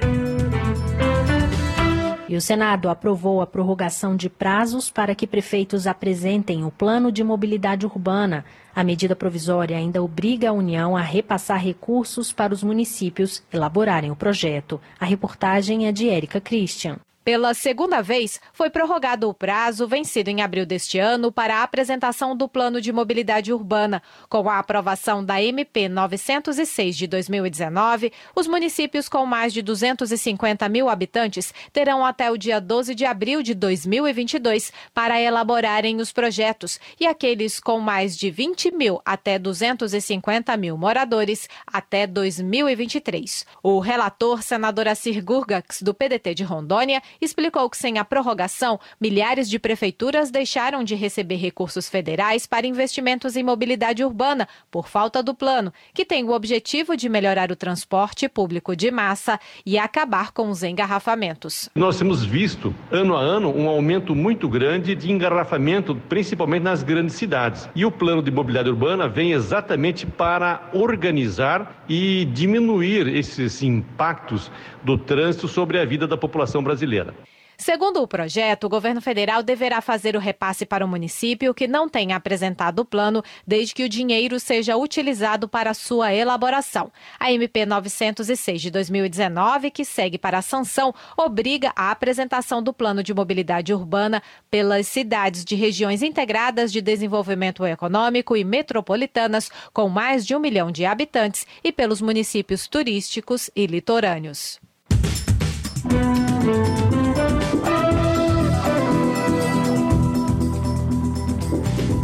E o Senado aprovou a prorrogação de prazos para que prefeitos apresentem o plano de mobilidade urbana. A medida provisória ainda obriga a União a repassar recursos para os municípios elaborarem o projeto. A reportagem é de Érica Christian. Pela segunda vez, foi prorrogado o prazo vencido em abril deste ano para a apresentação do Plano de Mobilidade Urbana. Com a aprovação da MP 906 de 2019, os municípios com mais de 250 mil habitantes terão até o dia 12 de abril de 2022 para elaborarem os projetos e aqueles com mais de 20 mil até 250 mil moradores até 2023. O relator, senador Assir Gurgax, do PDT de Rondônia, explicou que sem a prorrogação, milhares de prefeituras deixaram de receber recursos federais para investimentos em mobilidade urbana por falta do plano, que tem o objetivo de melhorar o transporte público de massa e acabar com os engarrafamentos. Nós temos visto, ano a ano, um aumento muito grande de engarrafamento, principalmente nas grandes cidades. E o plano de mobilidade urbana vem exatamente para organizar e diminuir esses impactos do trânsito sobre a vida da população brasileira. Segundo o projeto, o governo federal deverá fazer o repasse para o município que não tenha apresentado o plano, desde que o dinheiro seja utilizado para sua elaboração. A MP 906 de 2019, que segue para a sanção, obriga a apresentação do plano de mobilidade urbana pelas cidades de regiões integradas de desenvolvimento econômico e metropolitanas com mais de um milhão de habitantes e pelos municípios turísticos e litorâneos.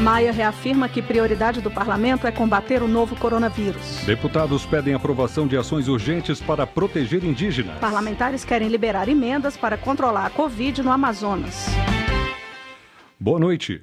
Maia reafirma que prioridade do parlamento é combater o novo coronavírus. Deputados pedem aprovação de ações urgentes para proteger indígenas. Parlamentares querem liberar emendas para controlar a Covid no Amazonas. Boa noite.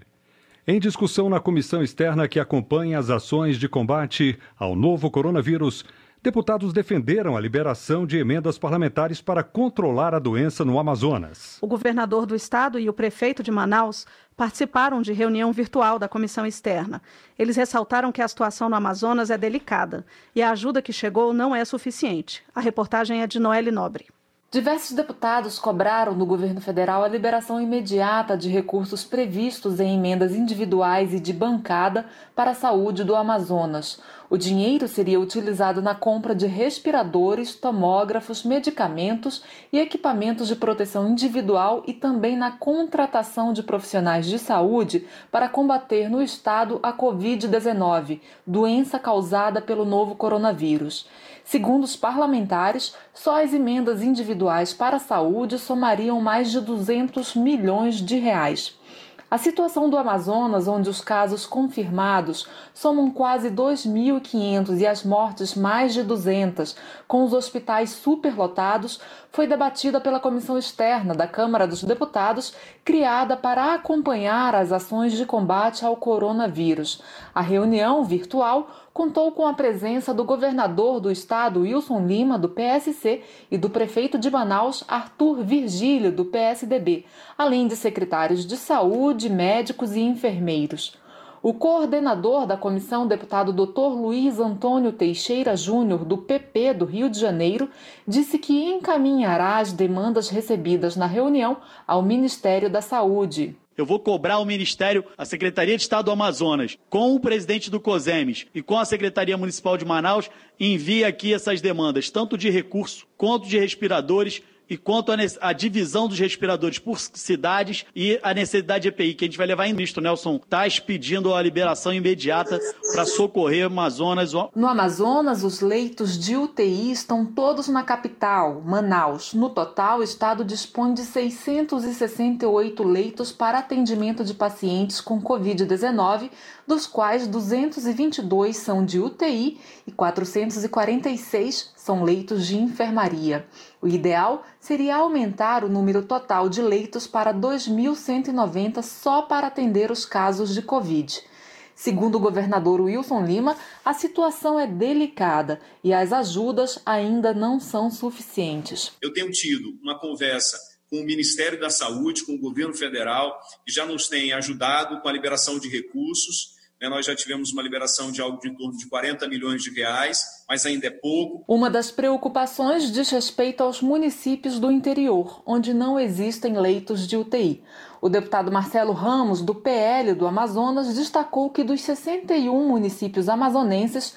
Em discussão na comissão externa que acompanha as ações de combate ao novo coronavírus, deputados defenderam a liberação de emendas parlamentares para controlar a doença no Amazonas. O governador do estado e o prefeito de Manaus participaram de reunião virtual da comissão externa. Eles ressaltaram que a situação no Amazonas é delicada e a ajuda que chegou não é suficiente. A reportagem é de Noelle Nobre. Diversos deputados cobraram do governo federal a liberação imediata de recursos previstos em emendas individuais e de bancada para a saúde do Amazonas. O dinheiro seria utilizado na compra de respiradores, tomógrafos, medicamentos e equipamentos de proteção individual e também na contratação de profissionais de saúde para combater no estado a Covid-19, doença causada pelo novo coronavírus. Segundo os parlamentares, só as emendas individuais para a saúde somariam mais de 200 milhões de reais. A situação do Amazonas, onde os casos confirmados somam quase 2.500 e as mortes mais de 200, com os hospitais superlotados, foi debatida pela comissão externa da Câmara dos Deputados, criada para acompanhar as ações de combate ao coronavírus. A reunião virtual contou com a presença do governador do estado, Wilson Lima, do PSC, e do prefeito de Manaus, Arthur Virgílio, do PSDB, além de secretários de saúde, médicos e enfermeiros. O coordenador da comissão, deputado Dr. Luiz Antônio Teixeira Júnior, do PP do Rio de Janeiro, disse que encaminhará as demandas recebidas na reunião ao Ministério da Saúde. Eu vou cobrar ao Ministério, a Secretaria de Estado do Amazonas, com o presidente do COSEMES e com a Secretaria Municipal de Manaus, envie aqui essas demandas, tanto de recurso quanto de respiradores e quanto à divisão dos respiradores por cidades e a necessidade de EPI, que a gente vai levar em visto. Nelson Tais pedindo a liberação imediata para socorrer o Amazonas. No Amazonas, os leitos de UTI estão todos na capital, Manaus. No total, o estado dispõe de 668 leitos para atendimento de pacientes com Covid-19, dos quais 222 são de UTI e 446 são leitos de enfermaria. O ideal seria aumentar o número total de leitos para 2.190 só para atender os casos de Covid. Segundo o governador Wilson Lima, a situação é delicada e as ajudas ainda não são suficientes. Eu tenho tido uma conversa com o Ministério da Saúde, com o governo federal, que já nos tem ajudado com a liberação de recursos nós já tivemos uma liberação de algo de torno de 40 milhões de reais, mas ainda é pouco. Uma das preocupações diz respeito aos municípios do interior, onde não existem leitos de UTI. O deputado Marcelo Ramos, do PL do Amazonas, destacou que dos 61 municípios amazonenses,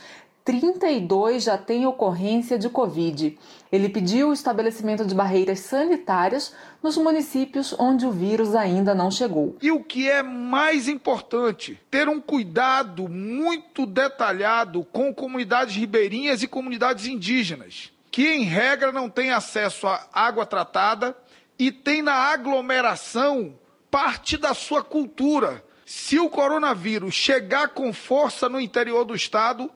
32 já têm ocorrência de Covid. Ele pediu o estabelecimento de barreiras sanitárias nos municípios onde o vírus ainda não chegou. E o que é mais importante, ter um cuidado muito detalhado com comunidades ribeirinhas e comunidades indígenas, que em regra não têm acesso à água tratada e tem na aglomeração parte da sua cultura. Se o coronavírus chegar com força no interior do estado,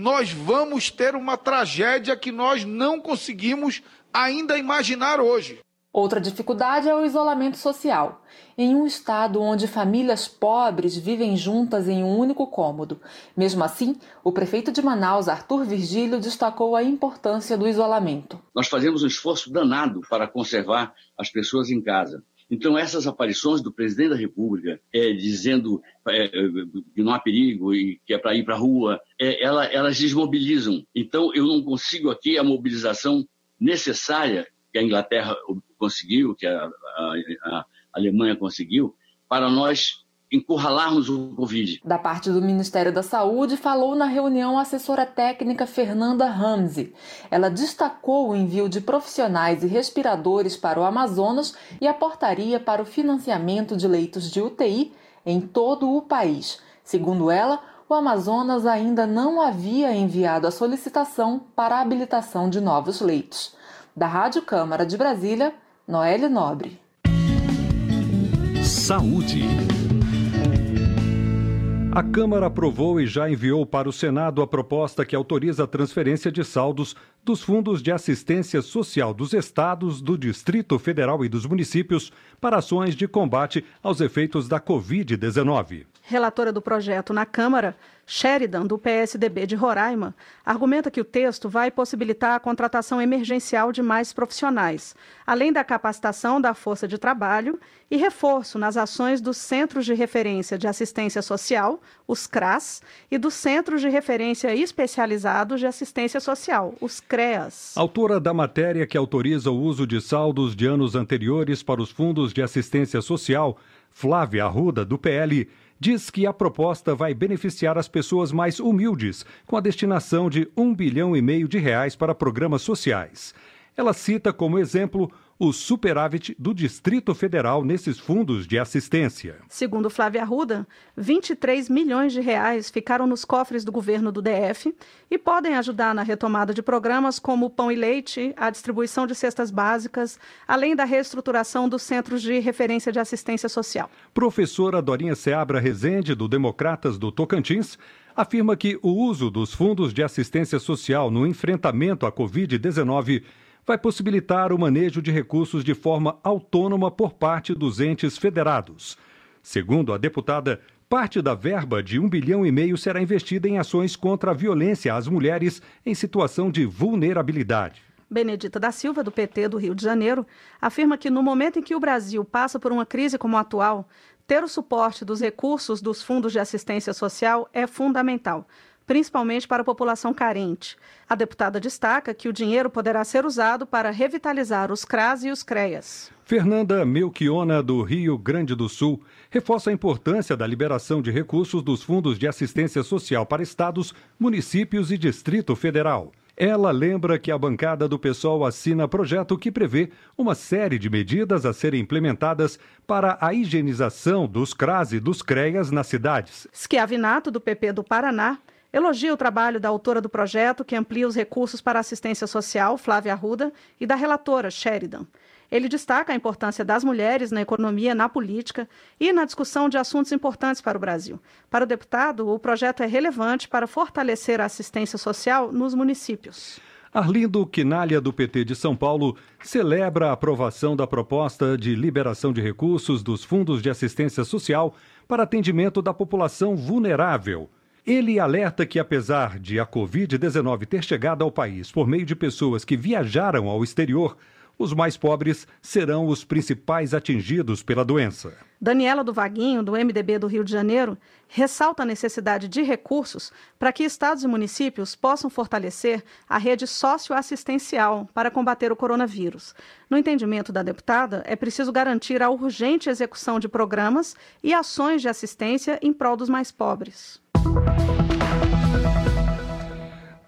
nós vamos ter uma tragédia que nós não conseguimos ainda imaginar hoje. Outra dificuldade é o isolamento social. Em um estado onde famílias pobres vivem juntas em um único cômodo. Mesmo assim, o prefeito de Manaus, Arthur Virgílio, destacou a importância do isolamento. Nós fazemos um esforço danado para conservar as pessoas em casa. Então, essas aparições do presidente da República, é, dizendo é, que não há perigo e que é para ir para a rua, é, ela, elas desmobilizam. Então, eu não consigo aqui a mobilização necessária que a Inglaterra conseguiu, que a, a, a Alemanha conseguiu, para nós encurralarmos o Covid. Da parte do Ministério da Saúde, falou na reunião a assessora técnica Fernanda Ramsey. Ela destacou o envio de profissionais e respiradores para o Amazonas e a portaria para o financiamento de leitos de UTI em todo o país. Segundo ela, o Amazonas ainda não havia enviado a solicitação para a habilitação de novos leitos. Da Rádio Câmara de Brasília, Noelle Nobre. Saúde. A Câmara aprovou e já enviou para o Senado a proposta que autoriza a transferência de saldos dos fundos de assistência social dos estados, do Distrito Federal e dos municípios para ações de combate aos efeitos da Covid-19. Relatora do projeto na Câmara, Sheridan, do PSDB de Roraima, argumenta que o texto vai possibilitar a contratação emergencial de mais profissionais, além da capacitação da força de trabalho e reforço nas ações dos Centros de Referência de Assistência Social, os CRAS, e dos Centros de Referência Especializados de Assistência Social, os CREAS. Autora da matéria que autoriza o uso de saldos de anos anteriores para os fundos de assistência social, Flávia Arruda, do PL, diz que a proposta vai beneficiar as pessoas mais humildes, com a destinação de um bilhão e meio de reais para programas sociais. Ela cita como exemplo o superávit do Distrito Federal nesses fundos de assistência. Segundo Flávia Arruda, 23 milhões de reais ficaram nos cofres do governo do DF e podem ajudar na retomada de programas como o Pão e Leite, a distribuição de cestas básicas, além da reestruturação dos centros de referência de assistência social. Professora Dorinha Seabra Rezende, do Democratas do Tocantins, afirma que o uso dos fundos de assistência social no enfrentamento à Covid-19 vai possibilitar o manejo de recursos de forma autônoma por parte dos entes federados. Segundo a deputada, parte da verba de um bilhão e meio será investida em ações contra a violência às mulheres em situação de vulnerabilidade. Benedita da Silva, do PT do Rio de Janeiro, afirma que no momento em que o Brasil passa por uma crise como a atual, ter o suporte dos recursos dos fundos de assistência social é fundamental principalmente para a população carente. A deputada destaca que o dinheiro poderá ser usado para revitalizar os CRAS e os CREAS. Fernanda Melchiona, do Rio Grande do Sul, reforça a importância da liberação de recursos dos fundos de assistência social para estados, municípios e Distrito Federal. Ela lembra que a bancada do PSOL assina projeto que prevê uma série de medidas a serem implementadas para a higienização dos CRAS e dos CREAS nas cidades. Schiavinato, do PP do Paraná, Elogia o trabalho da autora do projeto, que amplia os recursos para assistência social, Flávia Arruda, e da relatora, Sheridan. Ele destaca a importância das mulheres na economia, na política e na discussão de assuntos importantes para o Brasil. Para o deputado, o projeto é relevante para fortalecer a assistência social nos municípios. Arlindo Quinalha, do PT de São Paulo, celebra a aprovação da proposta de liberação de recursos dos fundos de assistência social para atendimento da população vulnerável. Ele alerta que, apesar de a Covid-19 ter chegado ao país por meio de pessoas que viajaram ao exterior, os mais pobres serão os principais atingidos pela doença. Daniela do Vaguinho, do MDB do Rio de Janeiro, ressalta a necessidade de recursos para que estados e municípios possam fortalecer a rede socioassistencial para combater o coronavírus. No entendimento da deputada, é preciso garantir a urgente execução de programas e ações de assistência em prol dos mais pobres.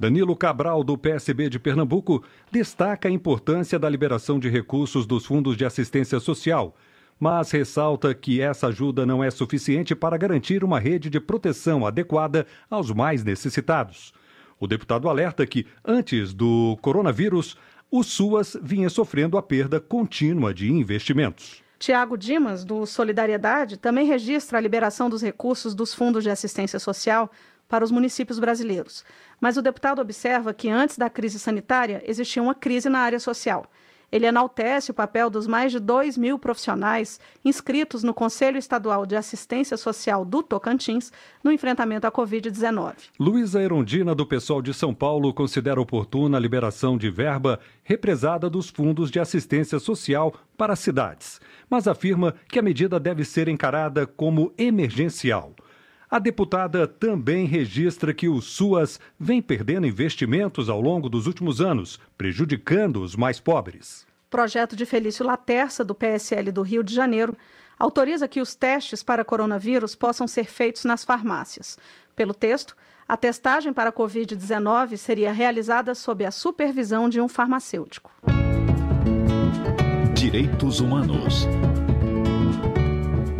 Danilo Cabral, do PSB de Pernambuco, destaca a importância da liberação de recursos dos fundos de assistência social, mas ressalta que essa ajuda não é suficiente para garantir uma rede de proteção adequada aos mais necessitados. O deputado alerta que, antes do coronavírus, o SUAS vinha sofrendo a perda contínua de investimentos. Tiago Dimas, do Solidariedade, também registra a liberação dos recursos dos fundos de assistência social para os municípios brasileiros. Mas o deputado observa que antes da crise sanitária existia uma crise na área social. Ele enaltece o papel dos mais de 2 mil profissionais inscritos no Conselho Estadual de Assistência Social do Tocantins no enfrentamento à Covid-19. Luísa Erondina, do Pessoal de São Paulo, considera oportuna a liberação de verba represada dos fundos de assistência social para cidades, mas afirma que a medida deve ser encarada como emergencial. A deputada também registra que o SUAS vem perdendo investimentos ao longo dos últimos anos, prejudicando os mais pobres. Projeto de Felício Laterça, do PSL do Rio de Janeiro, autoriza que os testes para coronavírus possam ser feitos nas farmácias. Pelo texto, a testagem para a Covid-19 seria realizada sob a supervisão de um farmacêutico. Direitos Humanos.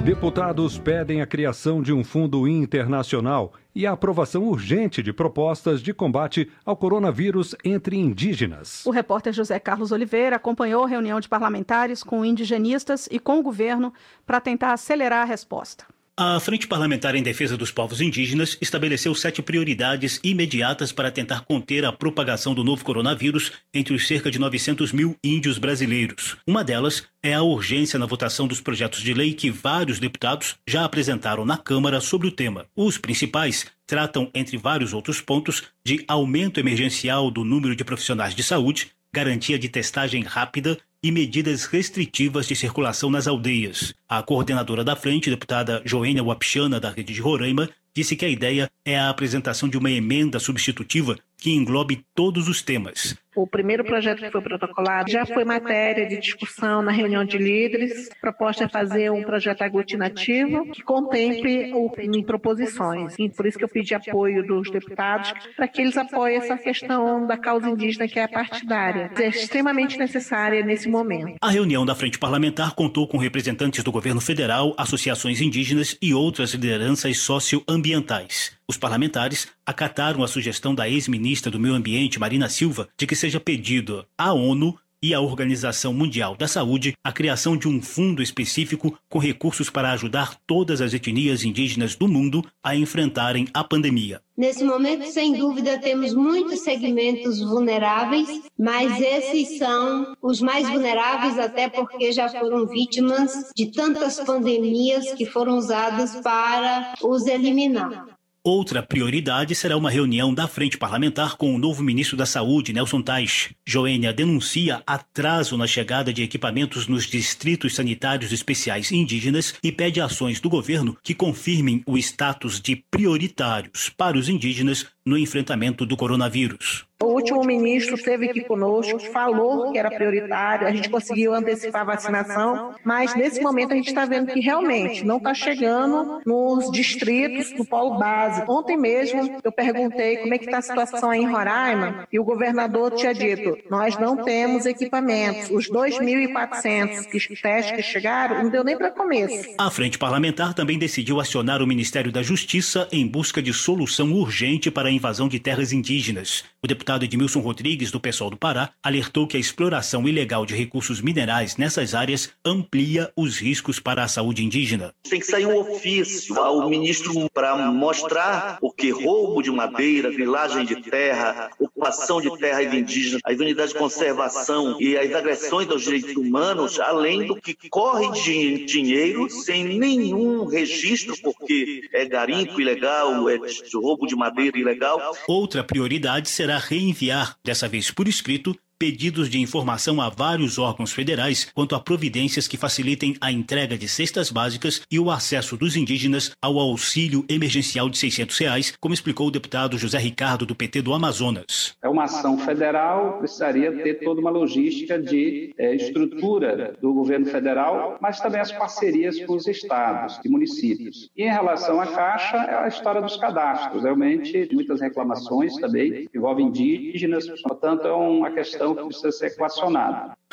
Deputados pedem a criação de um fundo internacional e a aprovação urgente de propostas de combate ao coronavírus entre indígenas. O repórter José Carlos Oliveira acompanhou a reunião de parlamentares com indigenistas e com o governo para tentar acelerar a resposta. A Frente Parlamentar em Defesa dos Povos Indígenas estabeleceu sete prioridades imediatas para tentar conter a propagação do novo coronavírus entre os cerca de 900 mil índios brasileiros. Uma delas é a urgência na votação dos projetos de lei que vários deputados já apresentaram na Câmara sobre o tema. Os principais tratam, entre vários outros pontos, de aumento emergencial do número de profissionais de saúde, garantia de testagem rápida e medidas restritivas de circulação nas aldeias. A coordenadora da frente, deputada Joênia Wapichana, da Rede de Roraima, disse que a ideia é a apresentação de uma emenda substitutiva que englobe todos os temas. O primeiro projeto que foi protocolado já foi matéria de discussão na reunião de líderes. A proposta é fazer um projeto aglutinativo que contemple o, em proposições. E por isso que eu pedi apoio dos deputados para que eles apoiem essa questão da causa indígena que é partidária. É extremamente necessária nesse momento. A reunião da Frente Parlamentar contou com representantes do governo federal, associações indígenas e outras lideranças socioambientais. Os parlamentares acataram a sugestão da ex-ministra do Meio Ambiente, Marina Silva, de que seja pedido à ONU e à Organização Mundial da Saúde a criação de um fundo específico com recursos para ajudar todas as etnias indígenas do mundo a enfrentarem a pandemia. Nesse momento, sem dúvida, temos muitos segmentos vulneráveis, mas esses são os mais vulneráveis, até porque já foram vítimas de tantas pandemias que foram usadas para os eliminar. Outra prioridade será uma reunião da Frente Parlamentar com o novo ministro da Saúde, Nelson Tais. Joênia denuncia atraso na chegada de equipamentos nos distritos sanitários especiais indígenas e pede ações do governo que confirmem o status de prioritários para os indígenas no enfrentamento do coronavírus. O último ministro esteve aqui conosco, falou que era prioritário, a gente conseguiu antecipar a vacinação, mas nesse momento a gente está vendo que realmente não está chegando nos distritos do polo base. Ontem mesmo eu perguntei como é que está a situação aí em Roraima e o governador tinha dito, nós não temos equipamentos. Os 2.400 testes que chegaram não deu nem para começo. A frente parlamentar também decidiu acionar o Ministério da Justiça em busca de solução urgente para a invasão de terras indígenas. O deputado Edmilson Rodrigues, do PSOL do Pará, alertou que a exploração ilegal de recursos minerais nessas áreas amplia os riscos para a saúde indígena. Tem que sair um ofício ao ministro para mostrar o que roubo de madeira, grilagem de terra, ocupação de terra indígena, as unidades de conservação e as agressões aos direitos humanos, além do que corre de dinheiro sem nenhum registro, porque é garimpo ilegal, é roubo de madeira ilegal. Outra prioridade será reenviar, dessa vez por escrito, pedidos de informação a vários órgãos federais quanto a providências que facilitem a entrega de cestas básicas e o acesso dos indígenas ao auxílio emergencial de 600 reais, como explicou o deputado José Ricardo do PT do Amazonas. É uma ação federal, precisaria ter toda uma logística de é, estrutura do governo federal, mas também as parcerias com os estados e municípios. E em relação à Caixa, é a história dos cadastros. Realmente, muitas reclamações também envolvem indígenas, portanto, é uma questão que precisa ser.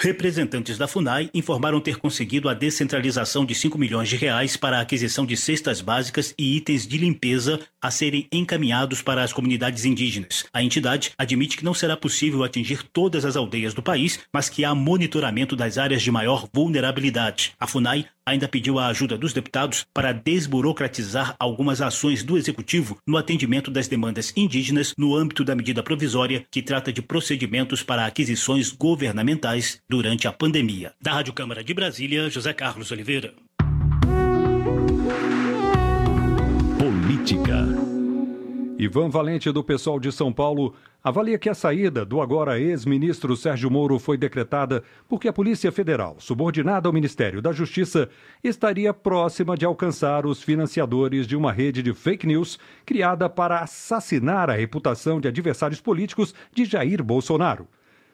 Representantes da FUNAI informaram ter conseguido a descentralização de 5 milhões de reais para a aquisição de cestas básicas e itens de limpeza a serem encaminhados para as comunidades indígenas. A entidade admite que não será possível atingir todas as aldeias do país, mas que há monitoramento das áreas de maior vulnerabilidade. A FUNAI ainda pediu a ajuda dos deputados para desburocratizar algumas ações do executivo no atendimento das demandas indígenas no âmbito da medida provisória que trata de procedimentos para aquisições governamentais durante a pandemia. Da Rádio Câmara de Brasília, José Carlos Oliveira. Política. Ivan Valente, do pessoal de São Paulo, avalia que a saída do agora ex-ministro Sérgio Moro foi decretada porque a Polícia Federal, subordinada ao Ministério da Justiça, estaria próxima de alcançar os financiadores de uma rede de fake news criada para assassinar a reputação de adversários políticos de Jair Bolsonaro.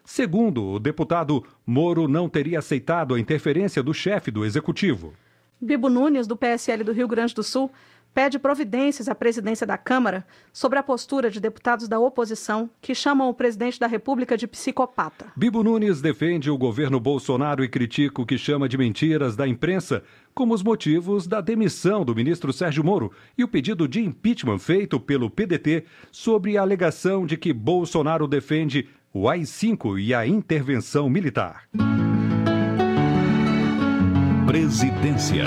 Segundo o deputado, Moro não teria aceitado a interferência do chefe do executivo. Bibo Nunes, do PSL do Rio Grande do Sul, pede providências à presidência da Câmara sobre a postura de deputados da oposição que chamam o presidente da República de psicopata. Bibo Nunes defende o governo Bolsonaro e critica o que chama de mentiras da imprensa como os motivos da demissão do ministro Sérgio Moro e o pedido de impeachment feito pelo PDT sobre a alegação de que Bolsonaro defende o AI-5 e a intervenção militar. Presidência.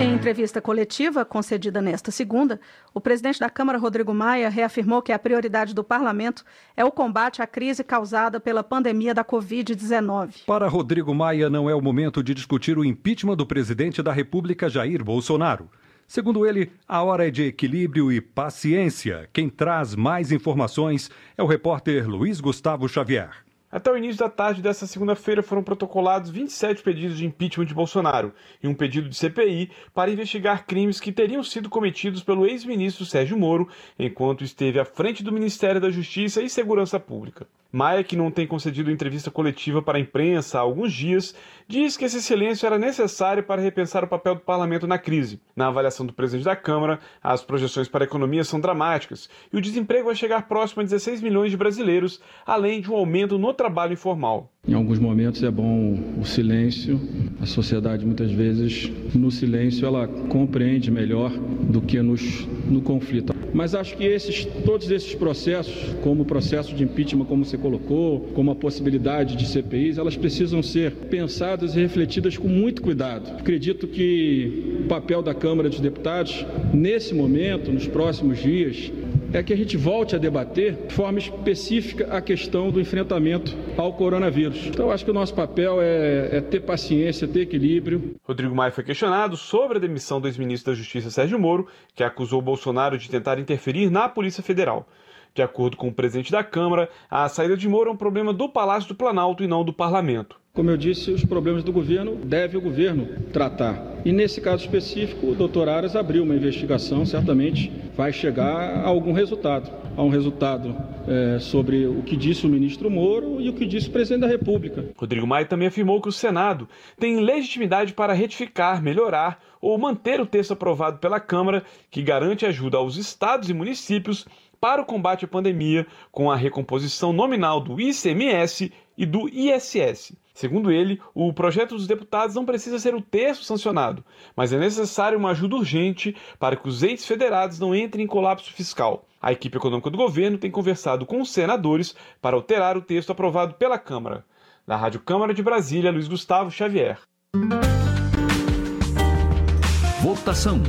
Em entrevista coletiva concedida nesta segunda, o presidente da Câmara, Rodrigo Maia, reafirmou que a prioridade do parlamento é o combate à crise causada pela pandemia da Covid-19. Para Rodrigo Maia, não é o momento de discutir o impeachment do presidente da República, Jair Bolsonaro. Segundo ele, a hora é de equilíbrio e paciência. Quem traz mais informações é o repórter Luiz Gustavo Xavier. Até o início da tarde desta segunda-feira foram protocolados 27 pedidos de impeachment de Bolsonaro e um pedido de CPI para investigar crimes que teriam sido cometidos pelo ex-ministro Sérgio Moro enquanto esteve à frente do Ministério da Justiça e Segurança Pública. Maia, que não tem concedido entrevista coletiva para a imprensa há alguns dias, diz que esse silêncio era necessário para repensar o papel do parlamento na crise. Na avaliação do presidente da Câmara, as projeções para a economia são dramáticas e o desemprego vai chegar próximo a 16 milhões de brasileiros, além de um aumento no trabalho informal. Em alguns momentos é bom o silêncio. A sociedade muitas vezes no silêncio ela compreende melhor do que nos, no conflito. Mas acho que esses, todos esses processos, como o processo de impeachment, como você colocou, como a possibilidade de CPIs, elas precisam ser pensadas e refletidas com muito cuidado. Acredito que o papel da Câmara dos Deputados, nesse momento, nos próximos dias, é que a gente volte a debater de forma específica a questão do enfrentamento ao coronavírus. Então, acho que o nosso papel é, é ter paciência, ter equilíbrio. Rodrigo Maia foi questionado sobre a demissão do ex-ministro da Justiça Sérgio Moro, que acusou Bolsonaro de tentar interferir na Polícia Federal. De acordo com o presidente da Câmara, a saída de Moro é um problema do Palácio do Planalto e não do parlamento. Como eu disse, os problemas do governo deve o governo tratar. E nesse caso específico, o doutor Aras abriu uma investigação, certamente vai chegar a algum resultado. A um resultado é, sobre o que disse o ministro Moro e o que disse o presidente da República. Rodrigo Maia também afirmou que o Senado tem legitimidade para retificar, melhorar ou manter o texto aprovado pela Câmara, que garante ajuda aos estados e municípios para o combate à pandemia com a recomposição nominal do ICMS e do ISS. Segundo ele, o projeto dos deputados não precisa ser o texto sancionado, mas é necessário uma ajuda urgente para que os entes federados não entrem em colapso fiscal. A equipe econômica do governo tem conversado com os senadores para alterar o texto aprovado pela Câmara. Da Rádio Câmara de Brasília, Luiz Gustavo Xavier. Votação.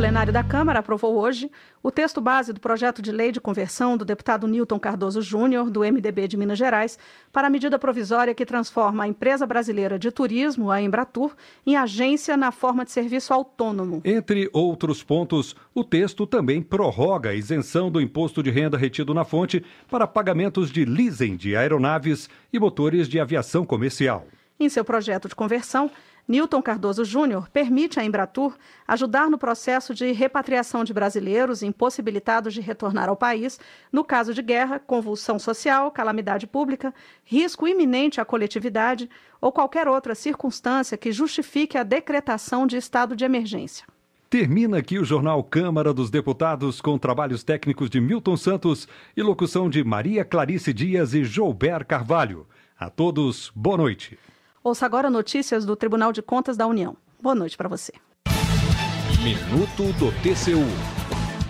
Plenário da Câmara aprovou hoje o texto base do projeto de lei de conversão do deputado Newton Cardoso Júnior, do MDB de Minas Gerais, para a medida provisória que transforma a empresa brasileira de turismo, a Embratur, em agência na forma de serviço autônomo. Entre outros pontos, o texto também prorroga a isenção do imposto de renda retido na fonte para pagamentos de leasing de aeronaves e motores de aviação comercial. Em seu projeto de conversão, Newton Cardoso Júnior permite à Embratur ajudar no processo de repatriação de brasileiros impossibilitados de retornar ao país, no caso de guerra, convulsão social, calamidade pública, risco iminente à coletividade ou qualquer outra circunstância que justifique a decretação de estado de emergência. Termina aqui o jornal Câmara dos Deputados com trabalhos técnicos de Milton Santos e locução de Maria Clarice Dias e Joubert Carvalho. A todos, boa noite. Ouça agora notícias do Tribunal de Contas da União. Boa noite para você. Minuto do TCU.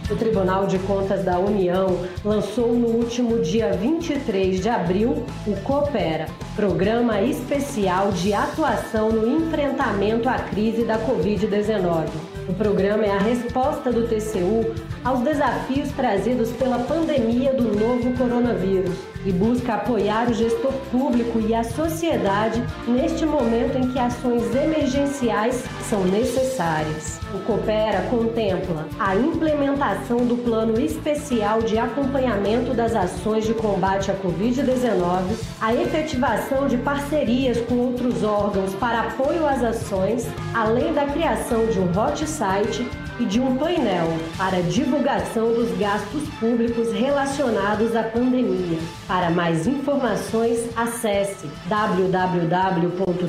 O Tribunal de Contas da União lançou no último dia 23 de abril o Coopera, Programa Especial de Atuação no Enfrentamento à Crise da Covid-19. O programa é a resposta do TCU aos desafios trazidos pela pandemia do novo coronavírus e busca apoiar o gestor público e a sociedade neste momento em que ações emergenciais são necessárias. O Coopera contempla a implementação do Plano Especial de Acompanhamento das Ações de Combate à Covid-19, a efetivação de parcerias com outros órgãos para apoio às ações, além da criação de um hot site e de um painel para divulgação dos gastos públicos relacionados à pandemia. Para mais informações, acesse www.tcu.gov.br.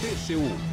TCU